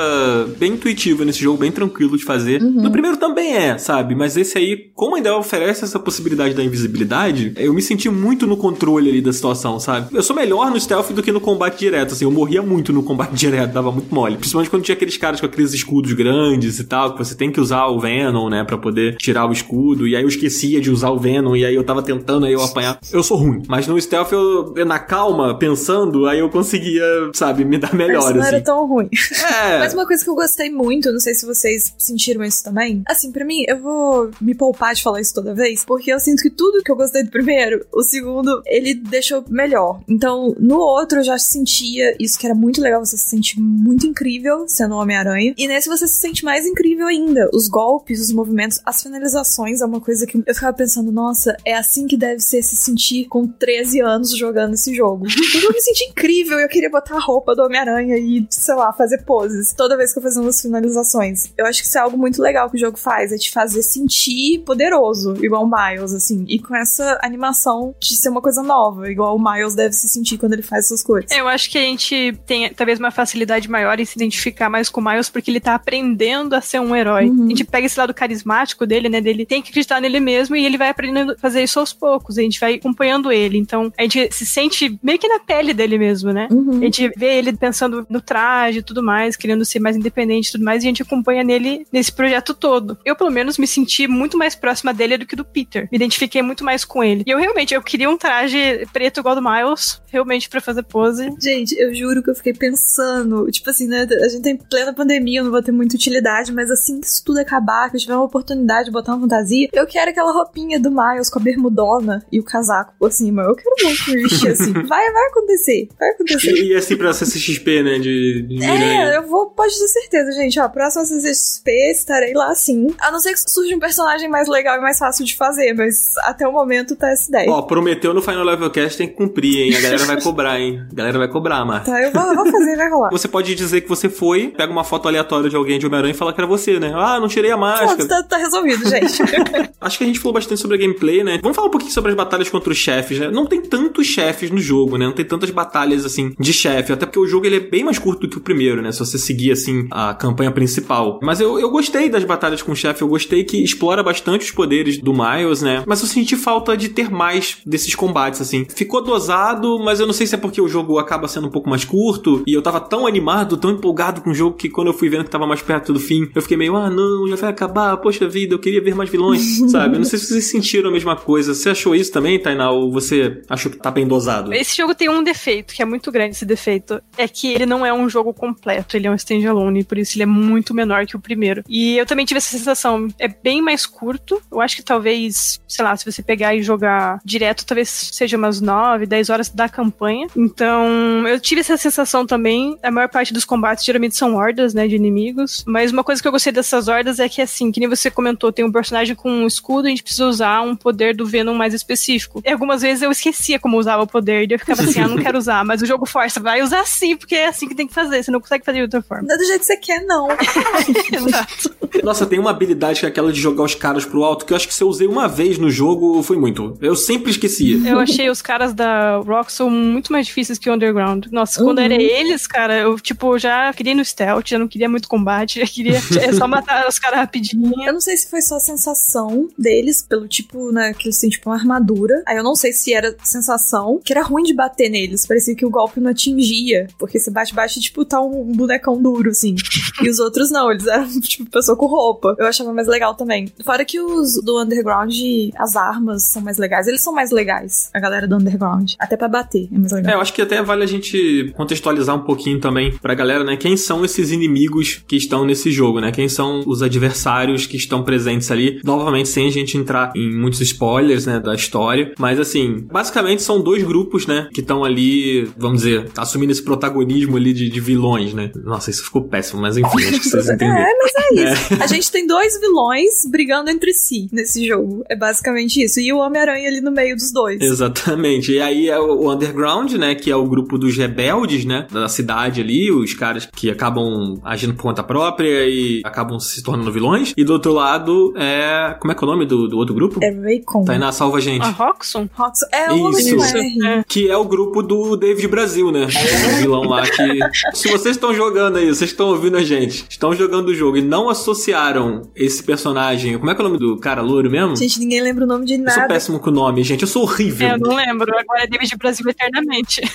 bem intuitiva nesse jogo, bem tranquilo de fazer. Uhum. No primeiro também é, sabe? Mas esse aí, como ainda oferece essa possibilidade da invisibilidade, eu me senti muito no controle ali da situação, sabe? Eu sou melhor no stealth do que no combate direto, assim. Eu morria muito no combate (laughs) direto, dava muito mole. Principalmente quando tinha aqueles caras com aqueles escudos grandes e tal, que você tem que usar o Venom, né, pra poder tirar o escudo. E aí eu esquecia de usar o Venom, e aí eu tava tentando, aí eu apanhar. Eu sou ruim. Mas no stealth, eu, na calma, pensando, aí eu conseguia, sabe, me dar melhor, Mas não assim. era tão ruim. É. (laughs) Mas uma coisa que eu gostei muito, não sei se vocês sentiram isso também. Assim, para mim, eu vou me poupar de falar isso toda vez, porque eu sinto que tudo que eu gostei do primeiro, o segundo, ele deixou melhor. Então, no outro eu já sentia isso que era muito legal, você se sente muito incrível sendo o Homem-Aranha. E nesse você se sente mais incrível ainda. Os golpes, os movimentos, as finalizações é uma coisa que eu ficava pensando, nossa, é assim que deve ser se sentir com 13 anos jogando esse jogo. (laughs) Eu me senti incrível, eu queria botar a roupa do Homem-Aranha e, sei lá, fazer poses toda vez que eu fazia umas finalizações. Eu acho que isso é algo muito legal que o jogo faz, é te fazer sentir poderoso, igual o Miles, assim, e com essa animação de ser uma coisa nova, igual o Miles deve se sentir quando ele faz essas coisas. Eu acho que a gente tem talvez uma facilidade maior em se identificar mais com o Miles porque ele tá aprendendo a ser um herói. Uhum. A gente pega esse lado carismático dele, né, dele tem que acreditar nele mesmo e ele vai aprendendo a fazer isso aos poucos, a gente vai acompanhando ele. Então, a gente se sente meio que na pele dele mesmo, né? Uhum. A gente vê ele pensando no traje e tudo mais, querendo ser mais independente e tudo mais, e a gente acompanha nele nesse projeto todo. Eu, pelo menos, me senti muito mais próxima dele do que do Peter. Me identifiquei muito mais com ele. E eu realmente, eu queria um traje preto igual do Miles, realmente para fazer pose. Gente, eu juro que eu fiquei pensando, tipo assim, né, a gente tem tá plena pandemia, eu não vou ter muita utilidade, mas assim que isso tudo acabar, que eu tiver uma oportunidade de botar uma fantasia, eu quero aquela roupinha do Miles com a bermudona e o casaco por cima. Eu quero muito vestir (laughs) assim. Vai, vai acontecer, vai acontecer. E, e assim pra CCXP, né, de, de É, eu vou, pode ter certeza, gente, ó, próxima CCXP estarei lá sim. A não ser que surja um personagem mais legal e mais fácil de fazer, mas até o momento tá essa ideia. Ó, prometeu no Final Level Cast tem que cumprir, hein? A galera vai cobrar, hein? A galera vai cobrar, Marta. Tá, eu vou, eu vou fazer, vai rolar. Você pode dizer que você foi, pega uma foto aleatória de alguém de Homem-Aranha e fala que era você, né? Ah, não tirei a máscara. Pronto, tá, tá resolvido, gente. (laughs) Acho que a gente falou bastante sobre a gameplay, né? Vamos falar um pouquinho sobre as batalhas contra os chefes, né? Não tem tantos chefes no jogo, né? Não tem tantas batalhas, assim, de chefe. Até porque o jogo ele é bem mais curto do que o primeiro, né? Se você seguir, assim, a campanha principal. Mas eu, eu gostei das batalhas com o chefe. Eu gostei que explora bastante os poderes do Miles, né? Mas eu senti falta de ter mais desses combates, assim. Ficou dosado, mas eu não sei se é porque o jogo acaba sendo um pouco mais curto. E eu tava tão animado, tão empolgado com o jogo que quando eu fui vendo que tava mais perto do fim, eu fiquei meio, ah, não, já vai acabar. Poxa vida, eu queria ver mais vilões, (laughs) sabe? Eu não sei se vocês sentiram a mesma coisa. Você achou isso também, Tainá? Ou você achou que tá bem dosado? Esse jogo tem um defeito, que é muito grande esse defeito. É que ele não é um jogo completo, ele é um standalone, por isso ele é muito menor que o primeiro. E eu também tive essa sensação, é bem mais curto. Eu acho que talvez, sei lá, se você pegar e jogar direto, talvez seja umas 9, 10 horas da campanha. Então, eu tive essa sensação também. A maior parte dos combates geralmente são hordas, né, de inimigos. Mas uma coisa que eu gostei dessas hordas é que, assim, que nem você comentou, tem um personagem com um escudo e a gente precisa usar um poder do Venom mais específico. E algumas vezes eu esquecia como usava o poder, e eu ficava assim, ah, não quero usar, mas o jogo força, vai usar sim, porque é assim que tem que fazer, você não consegue fazer de outra forma. Não é do jeito que você quer, não. (laughs) Exato. Nossa, tem uma habilidade que é aquela de jogar os caras pro alto, que eu acho que se eu usei uma vez no jogo, foi muito. Eu sempre esquecia. Eu achei os caras da Rock são muito mais difíceis que o Underground. Nossa, quando era eles, cara, eu, tipo, já queria ir no stealth, já não queria muito combate, já (laughs) queria é só matar os caras rapidinho. Eu não sei se foi só a sensação deles, pelo tipo, né, que eles têm tipo uma armadura. Aí eu não sei se era sensação que era ruim de bater neles. Parecia que o golpe não atingia. Porque você bate, bate e, tipo, tá um bonecão duro, assim. e os outros não, eles eram, (laughs) tipo, pessoa com roupa. Eu achava mais legal também. Fora que os do Underground, as armas são mais legais. Eles são mais legais, a galera do Underground. Até pra bater, é mais legal. É, eu acho que até vale a gente contextualizar um pouquinho também pra galera, né? Quem são esses inimigos que estão nesse jogo, né? Quem são os adversários que estão presentes ali. Novamente, sem a gente entrar em muitos spoilers, né, da história. Mas assim, basicamente são dois grupos, né, que estão ali, vamos dizer, assumindo esse protagonismo ali de, de, vilões, né? Nossa, isso ficou péssimo, mas enfim, acho que vocês (laughs) entenderam. É, mas é isso. (laughs) É. A gente tem dois vilões brigando entre si nesse jogo. É basicamente isso. E o Homem-Aranha ali no meio dos dois. Exatamente. E aí é o Underground, né, que é o grupo dos rebeldes, né, da cidade ali, os caras que acabam agindo por conta própria e acabam se tornando vilões. E do outro lado é. Como é que é o nome do, do outro grupo? É Raycon. Tá aí na salva gente. A Roxxon? Roxxon. É o Isso. É. Que é o grupo do David Brasil, né? O vilão lá que. Se vocês estão jogando aí, vocês estão ouvindo a gente, estão jogando o jogo e não associaram esse personagem. Como é que é o nome do cara louro mesmo? Gente, ninguém lembra o nome de Eu sou nada. péssimo com o nome, gente. Eu sou horrível. É, eu não lembro. Agora é David Brasil eternamente. (laughs)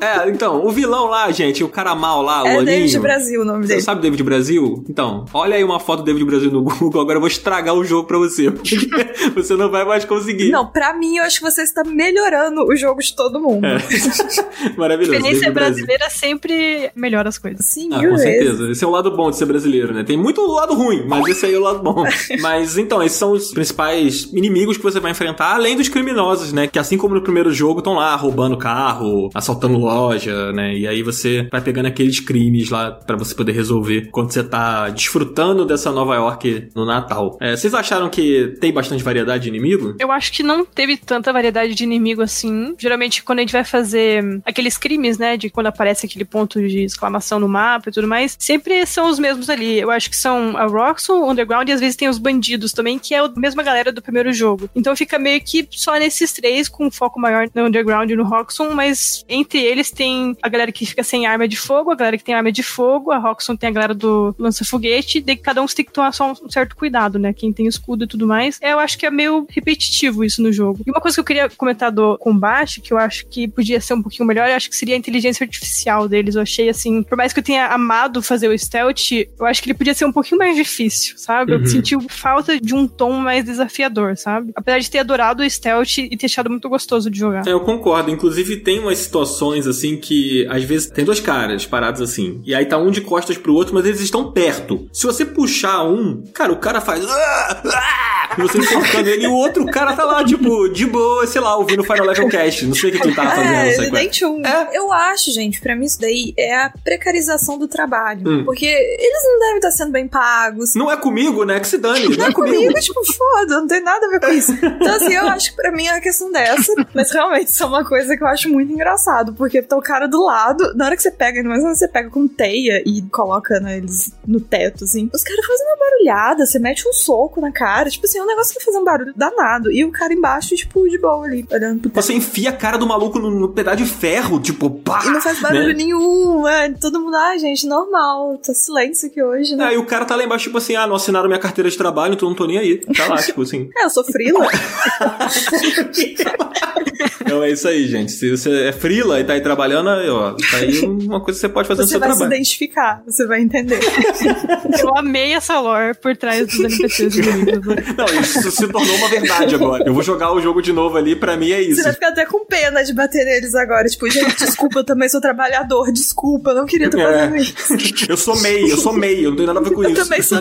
É, então, o vilão lá, gente, o cara mal lá, o É Aninho. David Brasil o nome Você dele. sabe David Brasil? Então, olha aí uma foto do David Brasil no Google, agora eu vou estragar o jogo pra você. Porque (laughs) você não vai mais conseguir. Não, pra mim, eu acho que você está melhorando o jogo de todo mundo. É. (laughs) (laughs) Maravilhoso. Experiência David Brasil. brasileira sempre melhora as coisas. Sim, Ah, com vezes. certeza. Esse é o lado bom de ser brasileiro, né? Tem muito lado ruim, mas esse aí é o lado bom. mas então, esses são os principais inimigos que você vai enfrentar, além dos criminosos, né? Que assim como no primeiro jogo, estão lá roubando carro, assaltando loja, né? E aí você vai pegando aqueles crimes lá pra você poder resolver quando você tá desfrutando dessa Nova York no Natal. É, vocês acharam que tem bastante variedade de inimigo? Eu acho que não teve tanta variedade de inimigo assim. Geralmente, quando a gente vai fazer aqueles crimes, né, de quando aparece aquele ponto de exclamação no mapa e tudo mais, sempre são os mesmos ali. Eu acho que são a Roxxon, o Underground e às vezes tem os bandidos também, que é a mesma galera do primeiro jogo. Então fica meio que só nesses três, com um foco maior no Underground e no Roxxon, mas entre eles tem a galera que fica sem arma de fogo, a galera que tem arma de fogo, a Roxxon tem a galera do lança-foguete, daí cada um tem que tomar só um certo cuidado, né? Quem tem escudo e tudo mais. Eu acho que é meio repetitivo isso no jogo. E uma coisa que eu queria comentar do combate, que eu acho que podia ser um pouquinho melhor, eu acho que seria a inteligência artificial deles. Eu achei assim, por mais que eu tenha amado fazer o stealth, eu acho que ele podia ser um pouquinho mais difícil, sabe? Eu Uhum. senti falta de um tom mais desafiador, sabe? Apesar de ter adorado o stealth e ter achado muito gostoso de jogar. É, eu concordo. Inclusive, tem umas situações assim que, às vezes, tem dois caras parados assim. E aí tá um de costas pro outro, mas eles estão perto. Se você puxar um, cara, o cara faz. "Ah, ah", E você enforcando ele, e o outro cara tá lá, tipo, de boa, sei lá, ouvindo Final Level Cast. Não sei o que, ele tava fazendo, É, qual é. nem tinha um. É. Eu acho, gente, pra mim isso daí é a precarização do trabalho. Hum. Porque eles não devem estar sendo bem pagos. Não é comigo, né? Que se dane. Não Não é é comigo. comigo, tipo, foda, não tem nada a ver com isso. Então, assim, eu acho que pra mim é uma questão dessa. Mas realmente isso é uma coisa que eu acho muito engraçado. Porque tá o cara do lado, na hora que você pega, mas quando você pega com teia e coloca né, eles no teto, assim, os caras fazem uma barulhada, você mete um soco na cara. Tipo assim, é um negócio que vai fazer um barulho danado. E o cara embaixo, tipo, de boa ali, olhando pro teto. Você enfia a cara do maluco no, no pedaço de ferro, tipo, pá! E não faz barulho né? nenhum, é, todo mundo, ah, gente, normal, tá silêncio aqui hoje, né? Aí o cara tá lá embaixo, tipo assim, ah, não assinaram minha carteira de trabalho, então não tô nem aí. Tá lá, tipo assim. (laughs) É, eu sou frila. (laughs) (laughs) Então é isso aí, gente. Se você é frila e tá aí trabalhando, aí, ó, tá aí uma coisa que você pode fazer no Você seu vai se trabalho. identificar, você vai entender. (laughs) Eu amei essa lore por trás dos NPCs do livro. Não, isso se tornou uma verdade agora. Eu vou jogar o jogo de novo ali, pra mim é isso. Você vai ficar até com pena de bater neles agora. Tipo, gente, desculpa, eu também sou trabalhador, desculpa, eu não queria estar fazendo É. isso. Eu sou MEI, eu sou MEI, eu não tenho nada a ver com Eu isso. também sou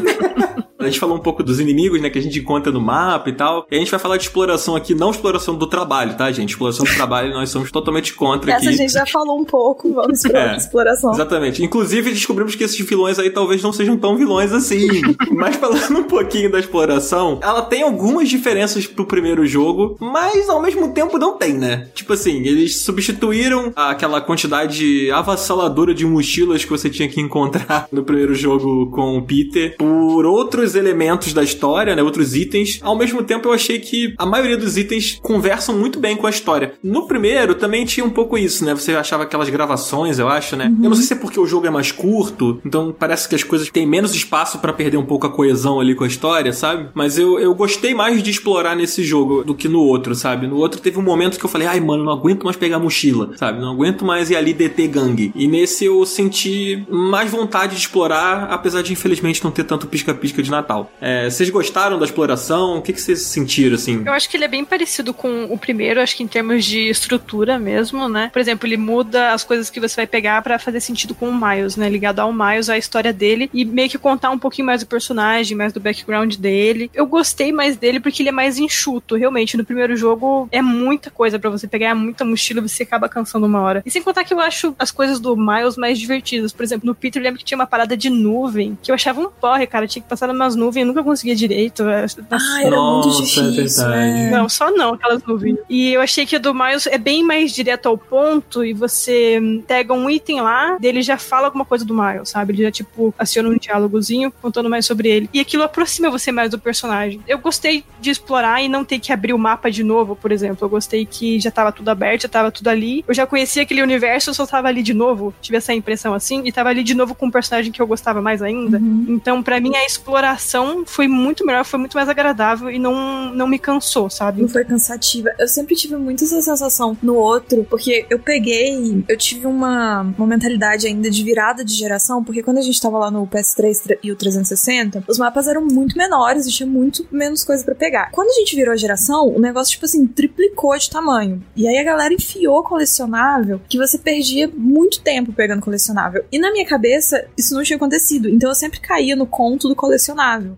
A gente falou um pouco dos inimigos, né, que a gente encontra no mapa e tal. E a gente vai falar de exploração aqui, não exploração do trabalho, tá, gente? Exploração do trabalho nós somos totalmente contra Essa a aqui. gente já falou um pouco, vamos pra (laughs) É. exploração. Exatamente. Inclusive, descobrimos que esses vilões aí talvez não sejam tão vilões assim. (laughs) mas falando um pouquinho da exploração, ela tem algumas diferenças pro primeiro jogo, mas ao mesmo tempo não tem, né? Tipo assim, eles substituíram aquela quantidade avassaladora de mochilas que você tinha que encontrar (laughs) no primeiro jogo com o Peter por outros elementos da história, né? Outros itens. Ao mesmo tempo, eu achei que a maioria dos itens conversam muito bem com a história. No primeiro, também tinha um pouco isso, né? Você achava aquelas gravações, eu acho, né? Uhum. Eu não sei se é porque o jogo é mais curto, então parece que as coisas têm menos espaço para perder um pouco a coesão ali com a história, sabe? Mas eu, eu gostei mais de explorar nesse jogo do que no outro, sabe? No outro teve um momento que eu falei, ai, mano, não aguento mais pegar mochila, sabe? Não aguento mais ir ali DT gangue. E nesse eu senti mais vontade de explorar, apesar de infelizmente não ter tanto pisca-pisca de Natal. É, vocês gostaram da exploração? O que, que vocês sentiram, assim? Eu acho que ele é bem parecido com o primeiro, acho que em termos de estrutura mesmo, né? Por exemplo, ele muda as coisas que você vai pegar para fazer sentido com o Miles, né? Ligado ao Miles, a história dele e meio que contar um pouquinho mais do personagem, mais do background dele. Eu gostei mais dele porque ele é mais enxuto, realmente. No primeiro jogo é muita coisa para você pegar, é muita mochila, você acaba cansando uma hora. E sem contar que eu acho as coisas do Miles mais divertidas. Por exemplo, no Peter eu lembro que tinha uma parada de nuvem, que eu achava um porre, cara. Tinha que passar umas nuvens, eu nunca conseguia direito. Ah, era Nossa, muito é difícil. É Não, só não, aquelas nuvens. E eu achei que o do Miles é bem mais direto ao ponto e você pega um item lá, dele já fala alguma coisa do Miles, sabe? Ele já, tipo, aciona um diálogozinho contando mais sobre ele. E aquilo aproxima você mais do personagem. Eu gostei de explorar e não ter que abrir o mapa de novo, por exemplo. Eu gostei que já tava tudo aberto, já tava tudo ali. Eu já conhecia aquele universo, eu só tava ali de novo. Tive essa impressão assim. E tava ali de novo com um personagem que eu gostava mais ainda. Uhum. Então, para mim, a exploração foi muito melhor, foi muito mais agradável e não, não me cansou, sabe? Não foi cansativa. Eu sempre tive muito essa sensação no outro, porque eu peguei, eu tive uma, uma mentalidade ainda de virada de geração, porque quando a gente tava lá no PS3 e o 360, os mapas eram muito menores e tinha muito menos coisa para pegar. Quando a gente virou a geração, o negócio, tipo assim, triplicou de tamanho. E aí a galera enfiou colecionável que você perdia muito tempo pegando colecionável. E na minha cabeça, isso não tinha acontecido. Então eu sempre caía no conto do colecionável.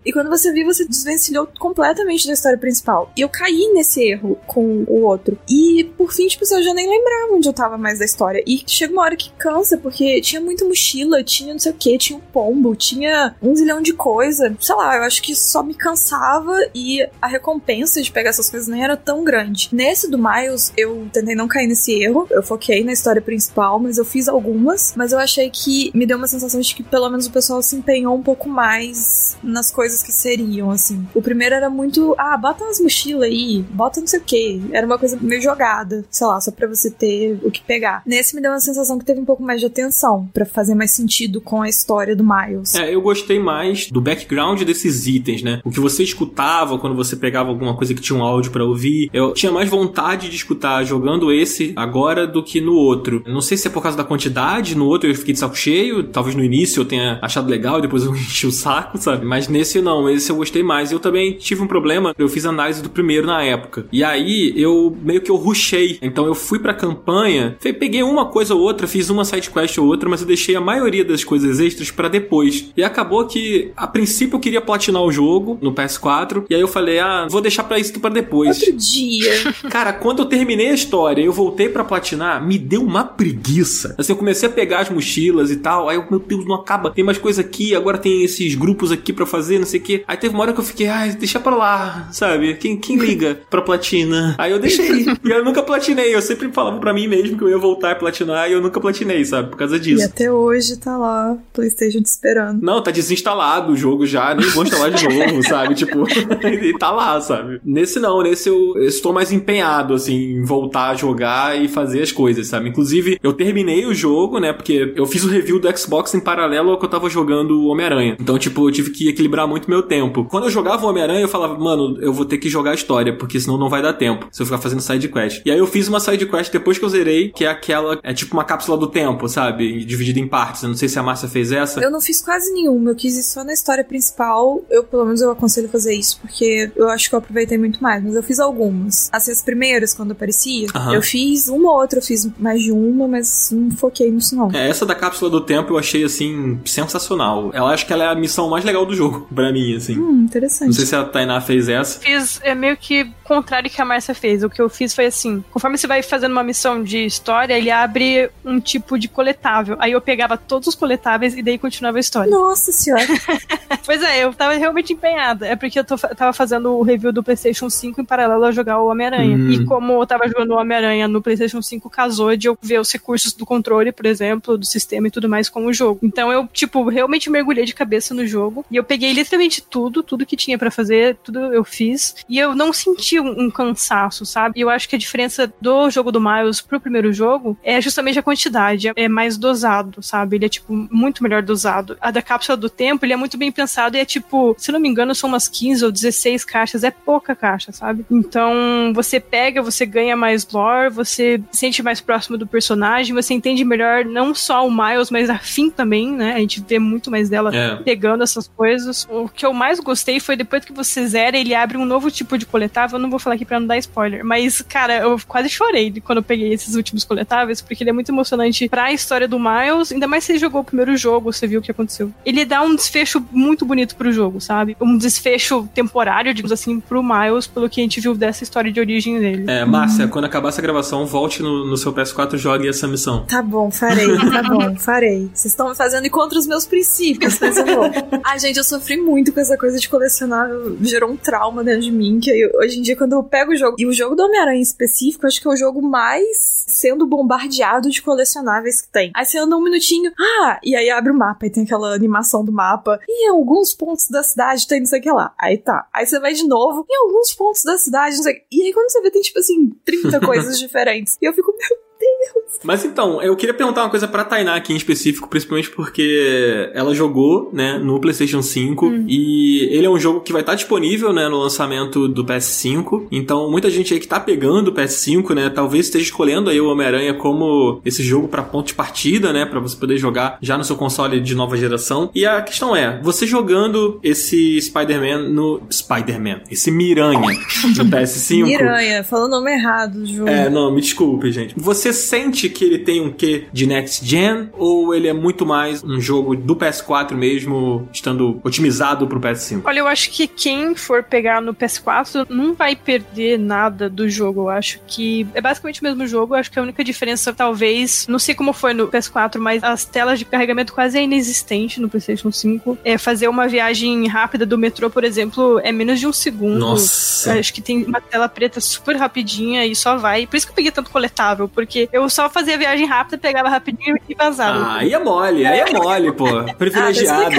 E quando você viu, você desvencilhou completamente da história principal. E eu caí nesse erro com o outro. E por fim, tipo, eu já nem lembrava onde eu tava mais da história. E chega uma hora que cansa, porque tinha muita mochila, tinha não sei o que, tinha um pombo, tinha um zilhão de coisa. Sei lá, eu acho que só me cansava e a recompensa de pegar essas coisas nem era tão grande. Nesse do Miles, eu tentei não cair nesse erro. Eu foquei na história principal, mas eu fiz algumas. Mas eu achei que me deu uma sensação de que pelo menos o pessoal se empenhou um pouco mais nas coisas que seriam, assim. O primeiro era muito, ah, bota umas mochilas aí, bota não sei o que. Era uma coisa meio jogada, sei lá, só pra você ter o que pegar. Nesse me deu uma sensação que teve um pouco mais de atenção, para fazer mais sentido com a história do Miles. É, eu gostei mais do background desses itens, né? O que você escutava quando você pegava alguma coisa que tinha um áudio para ouvir. Eu tinha mais vontade de escutar jogando esse agora do que no outro. Não sei se é por causa da quantidade, no outro eu fiquei de saco cheio, talvez no início eu tenha achado legal e depois eu (laughs) enchi o saco, sabe? Mas nesse não, esse eu gostei mais. Eu também tive um problema, eu fiz análise do primeiro na época. E aí eu meio que eu rushei. Então eu fui pra campanha, peguei uma coisa ou outra, fiz uma side quest ou outra, mas eu deixei a maioria das coisas extras para depois. E acabou que a princípio eu queria platinar o jogo no PS4, e aí eu falei: "Ah, vou deixar para isso para depois". Outro dia. (laughs) Cara, quando eu terminei a história, eu voltei para platinar, me deu uma preguiça. Assim, eu comecei a pegar as mochilas e tal, aí eu, meu Deus, não acaba. Tem mais coisa aqui, agora tem esses grupos aqui para fazer, não sei o quê. Aí teve uma hora que eu fiquei: "Ai, deixa para lá", sabe? Quem quem liga pra platina? Aí eu deixei. (laughs) e eu nunca platinei, eu sempre falava para mim mesmo que eu ia voltar a platinar e eu nunca platinei, sabe? Por causa disso. E até hoje tá lá, PlayStation te esperando. Não, tá desinstalado o jogo já, nem vou instalar de novo, (laughs) sabe? Tipo, (laughs) e tá lá, sabe? Nesse não, nesse eu, eu, estou mais empenhado, assim, em voltar a jogar e fazer as coisas, sabe? Inclusive, eu terminei o jogo, né? Porque eu fiz o review do Xbox em paralelo ao que eu tava jogando Homem-Aranha. Então, tipo, eu tive que equilibrar muito meu tempo. Quando eu jogava o Homem-Aranha, eu falava, mano, eu vou ter que jogar a história, porque senão não vai dar tempo se eu ficar fazendo side quest. E aí eu fiz uma side quest depois que eu zerei, que é aquela, é tipo uma cápsula do tempo, sabe? Dividida em partes. Eu não sei se a Márcia fez essa. Eu não fiz quase nenhuma, eu quis ir só na história principal. Eu, pelo menos, eu aconselho fazer isso, porque eu acho que eu aproveitei muito mais, mas eu fiz algumas. Assim, as primeiras, quando aparecia, uhum. eu fiz uma ou outra, eu fiz mais de uma, mas não foquei nisso, não. É, essa da cápsula do tempo eu achei, assim, sensacional. Ela acho que ela é a missão mais legal do jogo, pra mim, assim. Hum, interessante. Não sei se a Tainá fez essa. Fiz, é meio que contrário que a Márcia fez. O que eu fiz foi assim: conforme você vai fazendo uma missão de história, ele abre um tipo de coletável. Aí eu pegava todos os coletáveis e daí continuava a história. Nossa senhora. (laughs) pois é, eu tava realmente empenhada. É porque eu tô, tava fazendo o review do PlayStation 5 em paralelo a jogar o Homem-Aranha. Hum. E como eu tava jogando o Homem-Aranha no PlayStation 5, casou de eu ver os recursos do controle, por exemplo, do sistema e tudo mais com o jogo. Então eu, tipo, realmente mergulhei de cabeça no jogo. E eu peguei peguei literalmente tudo, tudo que tinha para fazer, tudo eu fiz. E eu não senti um, um, cansaço, sabe? E eu acho que a diferença do jogo do Miles pro primeiro jogo é justamente a quantidade. É mais dosado, sabe? Ele é, tipo, muito melhor dosado. A da cápsula do tempo, ele é muito bem pensado e é, tipo, se não me engano, são umas 15 ou 16 caixas. É pouca caixa, sabe? Então, você pega, você ganha mais lore, você se sente mais próximo do personagem, você entende melhor não só o Miles, mas a Finn também, né? A gente vê muito mais dela é. pegando essas coisas. O que eu mais gostei foi depois que você zera, ele abre um novo tipo de coletável. Eu não vou falar aqui pra não dar spoiler, mas, cara, eu quase chorei quando eu peguei esses últimos coletáveis, porque ele é muito emocionante pra história do Miles, ainda mais se ele jogou o primeiro jogo, você viu o que aconteceu. Ele dá um desfecho muito bonito pro jogo, sabe? Um desfecho temporário, digamos assim, pro Miles, pelo que a gente viu dessa história de origem dele. É, Márcia, hum. quando acabar essa gravação, volte no, no seu PS4 e jogue essa missão. Tá bom, farei, tá bom, farei. Vocês estão me fazendo contra os meus princípios, mas eu vou. Ai, gente, eu sofri muito com essa coisa de colecionar, gerou um trauma dentro de mim, que eu, hoje em dia, quando eu pego o jogo, e o jogo do Homem-Aranha em específico, acho que é o jogo mais sendo bombardeado de colecionáveis que tem. Aí você anda um minutinho, ah, e aí abre o mapa, e tem aquela animação do mapa, e em alguns pontos da cidade tem não sei o que lá. Aí tá. Aí você vai de novo, em alguns pontos da cidade, não sei o que. E aí quando você vê, tem tipo assim, 30 (laughs) coisas diferentes. E eu fico, meu Deus. Mas então, eu queria perguntar uma coisa pra Tainá aqui em específico, principalmente porque ela jogou, né, no PlayStation 5 hum. e ele é um jogo que vai estar disponível, né, no lançamento do PS5. Então, muita gente aí que tá pegando o PS5, né, talvez esteja escolhendo aí o Homem-Aranha como esse jogo para ponto de partida, né, para você poder jogar já no seu console de nova geração. E a questão é, você jogando esse Spider-Man no Spider-Man, esse Miranha no PS5. Miranha, falando o nome errado, jogo. É, não, me desculpe, gente. Você sente que ele tem um quê de next gen ou ele é muito mais um jogo do PS4 mesmo, estando otimizado pro PS5? Olha, eu acho que quem for pegar no PS4 não vai perder nada do jogo. Eu acho que é basicamente o mesmo jogo. Eu acho que a única diferença, talvez, não sei como foi no PS4, mas as telas de carregamento quase é inexistente no PlayStation 5. É fazer uma viagem rápida do metrô, por exemplo, é menos de um segundo. Nossa. Acho que tem uma tela preta super rapidinha e só vai. Por isso que eu peguei tanto coletável, porque eu só fazia viagem rápida, pegava rapidinho e vazava. Ah, aí é mole, aí é mole, pô. Privilegiada.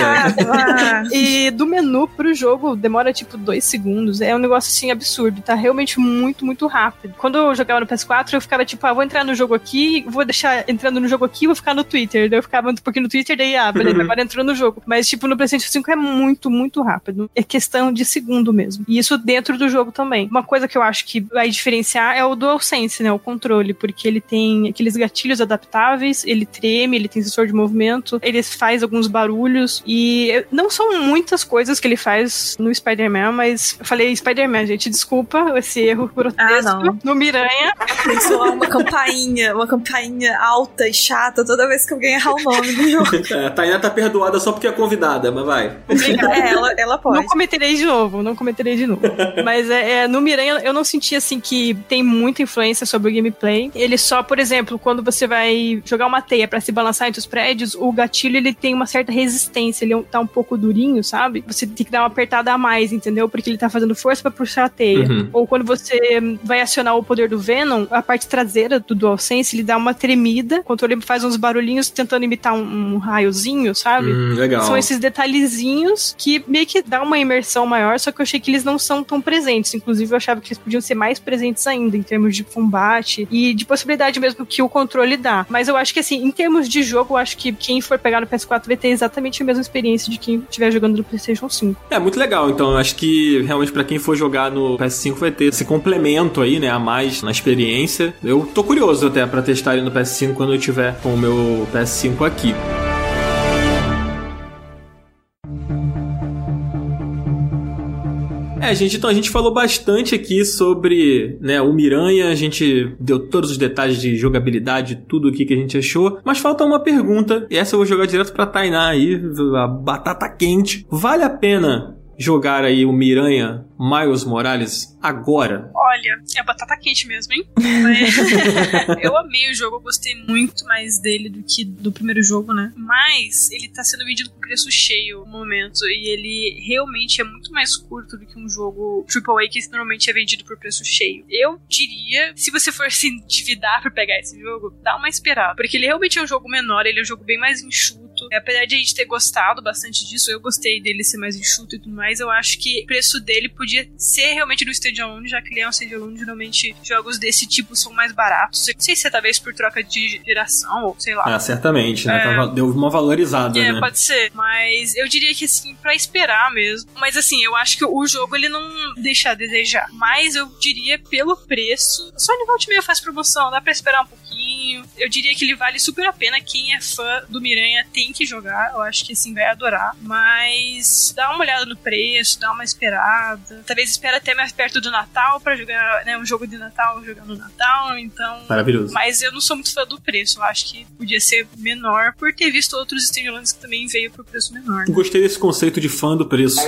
Ah, (laughs) e do menu pro jogo demora tipo dois segundos. É um negócio assim absurdo. Tá realmente muito, muito rápido. Quando eu jogava no PS4, eu ficava tipo, ah, vou entrar no jogo aqui, vou deixar entrando no jogo aqui vou ficar no Twitter. Daí eu ficava um pouquinho no Twitter, daí, ah, beleza, agora entrou no jogo. Mas, tipo, no PlayStation 5 é muito, muito rápido. É questão de segundo mesmo. E isso dentro do jogo também. Uma coisa que eu acho que vai diferenciar é o DualSense, né? O controle, porque ele tem aqueles gatilhos adaptáveis, ele treme, ele tem sensor de movimento, ele faz alguns barulhos e não são muitas coisas que ele faz no Spider-Man, mas eu falei Spider-Man, gente, desculpa esse erro grotesco ah, não. no Miranha. Tem soar uma campainha, uma campainha alta e chata toda vez que alguém errar o nome do jogo. (laughs) É, a Tainá tá perdoada só porque é convidada, mas vai. É, ela, ela pode. Não cometerei de novo, não cometerei de novo. (laughs) mas é, é, no Miranha eu não senti assim que tem muita influência sobre o gameplay. Ele só, por exemplo, quando você vai jogar uma teia para se balançar entre os prédios, o gatilho ele tem uma certa resistência, ele tá um pouco durinho, sabe? Você tem que dar uma apertada a mais, entendeu? Porque ele tá fazendo força para puxar a teia. Uhum. Ou quando você vai acionar o poder do Venom, a parte traseira do DualSense, ele dá uma tremida, o controle faz uns barulhinhos tentando imitar um, um raiozinho, sabe? Hum, legal. São esses detalhezinhos que meio que dá uma imersão maior, só que eu achei que eles não são tão presentes. Inclusive, eu achava que eles podiam ser mais presentes ainda, em termos de combate e de possibilidade mesmo que o controle dá. Mas eu acho que, assim, em termos de jogo, eu acho que quem for pegar no PS4 vai ter exatamente a mesma experiência de quem estiver jogando no PlayStation 5. É, muito legal. Então, eu acho que realmente para quem for jogar no PS5 vai ter esse complemento aí, né, a mais na experiência. Eu tô curioso até para testar ele no PS5 quando eu tiver com o meu PS5 aqui. É, gente, então a gente falou bastante aqui sobre né, o Miranha, a gente deu todos os detalhes de jogabilidade, tudo o que a gente achou, mas falta uma pergunta, e essa eu vou jogar direto pra Tainá aí, a batata quente. Vale a pena jogar aí o Miranha Miles Morales agora? Olha, é batata quente mesmo, hein? (laughs) eu amei o jogo, eu gostei muito mais dele do que do primeiro jogo, né? Mas ele tá sendo vendido com preço cheio no momento e ele realmente é muito mais curto do que um jogo AAA que normalmente é vendido por preço cheio. Eu diria, se você for (laughs) se endividar pra pegar esse jogo, dá uma esperada, porque ele realmente é um jogo menor, ele é um jogo bem mais enxuto Apesar de a gente ter gostado bastante disso, eu gostei dele ser mais enxuto e tudo mais, eu acho que o preço dele podia ser realmente no standalone, já que ele é um standalone, geralmente jogos desse tipo são mais baratos. Não sei se é talvez por troca de geração, ou sei lá. Ah, certamente, né? É... Deu uma valorizada, é, né? pode ser. Mas eu diria que assim, pra esperar mesmo. Mas assim, eu acho que o jogo ele não deixa a desejar. Mas eu diria pelo preço. Só no Volte meio faz promoção, dá pra esperar um pouquinho. Eu diria que ele vale super a pena. Quem é fã do Miranha tem que jogar. Eu acho que assim vai adorar. Mas dá uma olhada no preço, dá uma esperada. Talvez espera até mais perto do Natal para jogar, né? Um jogo de Natal, jogar no Natal. Então. Maravilhoso. Mas eu não sou muito fã do preço. Eu acho que podia ser menor por ter visto outros standalones que também veio por preço menor. Né? Gostei desse conceito de fã do preço.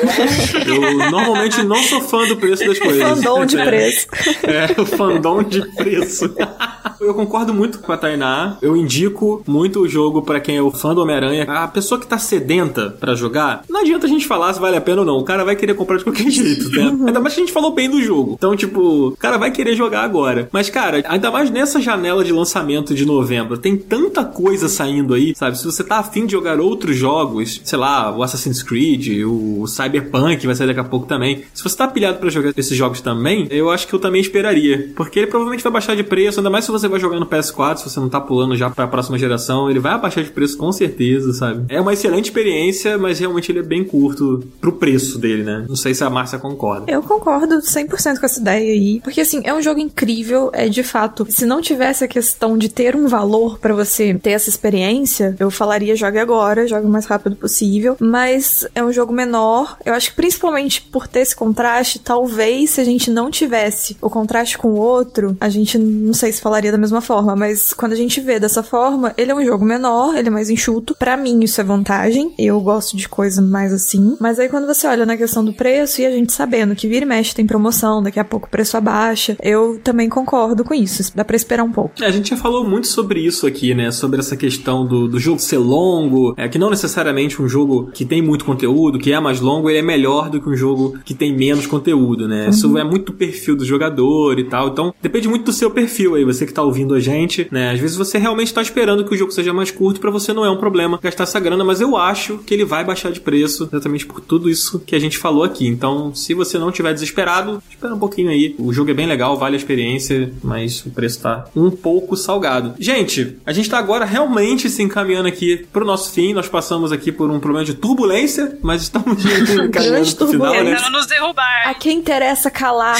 eu normalmente não sou fã do preço das (laughs) coisas. Fandom de (laughs) preço. É, o fandom de preço. (laughs) eu concordo muito com a Tainá. Eu indico muito o jogo para quem é o fã do Homem-Aranha. A pessoa que tá sedenta para jogar, não adianta a gente falar se vale a pena ou não. O cara vai querer comprar de qualquer (laughs) jeito, né? Ainda mais que a gente falou bem do jogo. Então, tipo, o cara vai querer jogar agora. Mas, cara, ainda mais nessa janela de lançamento de novembro, tem tanta coisa saindo aí, sabe? Se você tá afim de jogar outros jogos, sei lá, o Assassin's Creed, o Cyberpunk vai sair daqui a pouco também. Se você tá pilhado para jogar esses jogos também, eu acho que eu também esperaria. Porque ele provavelmente vai baixar de preço, ainda mais se você vai jogar no PS4, se você não tá pulando já pra próxima geração, ele vai abaixar de preço com certeza, sabe? É uma excelente experiência, mas realmente ele é bem curto pro preço dele, né? Não sei se a Márcia concorda. Eu concordo 100% com essa ideia aí. Porque assim, é um jogo incrível, é de fato. Se não tivesse a questão de ter um valor para você ter essa experiência, eu falaria jogue agora, jogue o mais rápido possível. Mas é um jogo menor. Eu acho que principalmente por ter esse contraste, talvez se a gente não tivesse o contraste com o outro, a gente não sei se falaria da mesma forma, mas quando a gente vê dessa forma, ele é um jogo menor, ele é mais enxuto. Para mim isso é vantagem. Eu gosto de coisa mais assim. Mas aí quando você olha na questão do preço e a gente sabendo que vira e mexe tem promoção, daqui a pouco o preço abaixa, eu também concordo com isso. Dá para esperar um pouco. É, a gente já falou muito sobre isso aqui, né? Sobre essa questão do, do jogo ser longo, é que não necessariamente um jogo que tem muito conteúdo, que é mais longo, ele é melhor do que um jogo que tem menos conteúdo, né? Uhum. Isso é muito perfil do jogador e tal. Então, depende muito do seu perfil aí, você que tá ouvindo a gente, né? Às vezes você realmente tá esperando que o jogo seja mais curto, para você não é um problema gastar essa grana, mas eu acho que ele vai baixar de preço exatamente por tudo isso que a gente falou aqui. Então, se você não tiver desesperado, espera um pouquinho aí. O jogo é bem legal, vale a experiência, mas o preço tá um pouco salgado. Gente, a gente tá agora realmente se encaminhando aqui pro nosso fim. Nós passamos aqui por um problema de turbulência, mas estamos (laughs) encaminhando pro final, né? Tentando nos derrubar. A quem interessa calar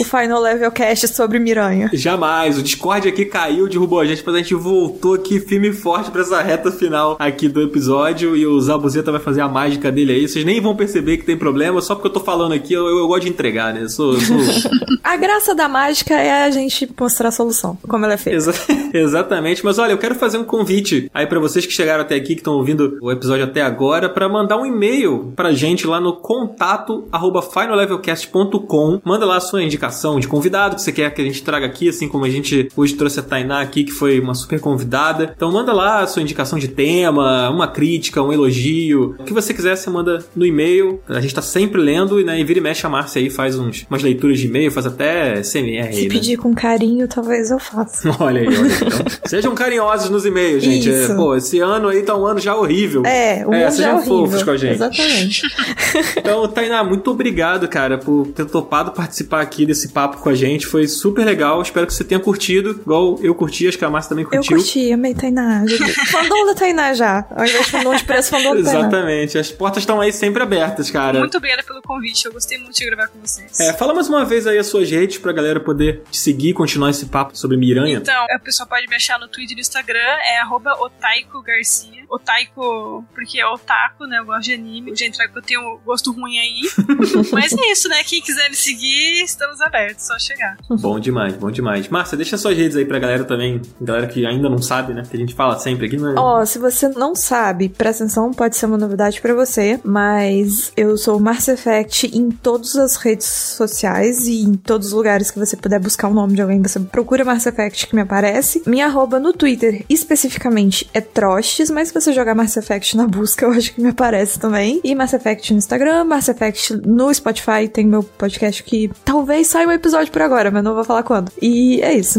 o Final Level Cast sobre Miranha? Jamais. O Discord aqui caiu, derrubou a gente, mas a gente voltou aqui firme e forte pra essa reta final aqui do episódio e o Zabuzeta vai fazer a mágica dele aí. Vocês nem vão perceber que tem problema, só porque eu tô falando aqui, eu, eu, eu gosto de entregar, né? Eu sou, eu sou... (laughs) a graça da mágica é a gente mostrar a solução, como ela é feita. Exa (laughs) exatamente. Mas olha, eu quero fazer um convite aí para vocês que chegaram até aqui, que estão ouvindo o episódio até agora, para mandar um e-mail pra gente lá no contato arroba finallevelcast.com. Manda lá a sua indicação de convidado que você quer que a gente traga aqui, assim como a gente hoje trouxe a Tainá aqui, que foi uma super convidada. Então manda lá a sua indicação de tema, uma crítica, um elogio, o que você quiser, você manda no e-mail. A gente tá sempre lendo, né? E vira e mexe a Márcia aí, faz uns, umas leituras de e-mail, faz até CMR. Se aí, pedir né? com carinho, talvez eu faça. (laughs) olha aí, olha aí. Então, sejam carinhosos nos e-mails, gente. É, pô, esse ano aí tá um ano já horrível. É, o é, sejam é horrível. fofos com a gente. Exatamente. (laughs) (laughs) então, Tainá, muito obrigado, cara, por ter topado participar aqui desse papo com a gente. Foi super legal. Espero que você tenha curtido, igual eu curti, acho que a Márcia também curtiu. Eu curti, amei Tainá. (laughs) Fandom da Tainá já. Ao invés de fandom de preço, fandom da Tainá. Exatamente. As portas estão aí sempre abertas, cara. Muito obrigada pelo convite. Eu gostei muito de gravar com vocês. É, fala mais uma vez aí as suas redes pra galera poder te seguir e continuar esse papo sobre Miranha. Então, a pessoa pode me achar no Twitter e no Instagram, é arroba Otaiko Garcia. Otaiko, porque é otaku, né? Eu gosto de anime. Que eu tenho gosto ruim aí. (laughs) Mas é isso, né? Quem quiser me seguir, estamos abertos, só chegar. Bom demais, bom demais. Márcia, deixa suas redes aí pra galera também, galera que ainda não sabe, né? Que a gente fala sempre aqui, mas... Ó, oh, se você não sabe, presta atenção, pode ser uma novidade pra você, mas eu sou Márcia Effect em todas as redes sociais e em todos os lugares que você puder buscar o nome de alguém, você procura Márcia Effect que me aparece. Minha arroba no Twitter, especificamente, é Trostes, mas se você jogar Mass Effect na busca, (laughs) eu acho que me aparece também. E Mass Effect no Instagram, Mass Effect no Spotify, tem meu podcast que talvez saia um episódio por agora, mas não vou falar quando. E é isso.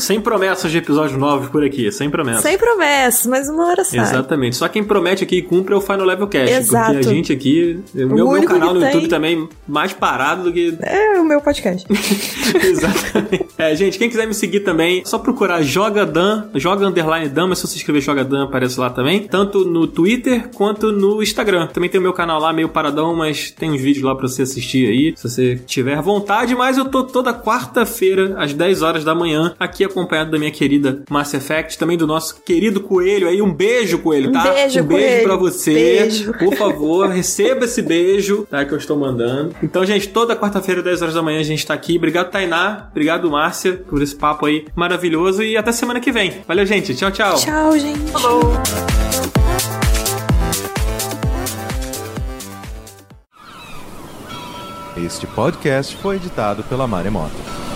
Sem promessas de episódios novos por aqui, sem promessas. Sem promessas, mas uma hora sai. Exatamente. Só quem promete aqui e cumpre é o Final Level Cast. Exato. Porque a gente aqui. O meu, meu único canal no tem. YouTube também, mais parado do que. É o meu podcast. (laughs) Exatamente. É, gente, quem quiser me seguir também, só procurar Joga Dan, Joga Underline Dan, mas se você escrever Joga Dan, aparece lá também. Tanto no Twitter quanto no Instagram. Também tem o meu canal lá, meio paradão, mas tem uns vídeos lá pra você assistir aí, se você tiver vontade. Mas eu tô toda quarta-feira, às 10 horas da manhã, aqui acompanhado da minha querida Mass Effect, também do nosso querido Coelho aí. Um beijo, Coelho, tá? Um beijo, um beijo Coelho. pra você. Beijo. Por favor, receba esse beijo, tá? Que eu estou mandando. Então, gente, toda quarta-feira, 10 horas da manhã, a gente tá aqui. Obrigado, Tainá. Obrigado, Márcia, por esse papo aí maravilhoso. E até semana que vem. Valeu, gente. Tchau, tchau. Tchau, gente. Este podcast foi editado pela Maremoto.